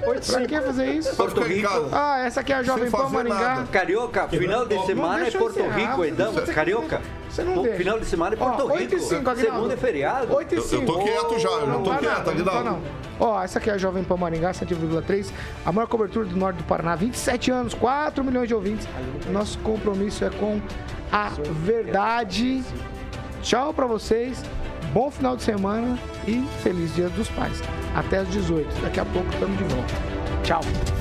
Pra que fazer isso? Em casa. Ah, essa aqui é a Jovem Pan Maringá. nada. Carioca, final de semana é Porto encerrar, Rico, então. você- Carioca, Você não deixa. final de semana é Porto 8 e Rico. 5, Aguinaldo. Segunda é feriado. 8 e Eu, 5. eu tô quieto já, eu não tô quieto, tá Aguinaldo. não. Ó, essa aqui é a Jovem Pan Maringá, 100,3. A maior cobertura do norte do Paraná, 27 anos, 4 milhões de ouvintes. Nosso compromisso é com a verdade. Tchau pra vocês. Bom final de semana e feliz Dia dos Pais. Até às 18. Daqui a pouco estamos de volta. Tchau.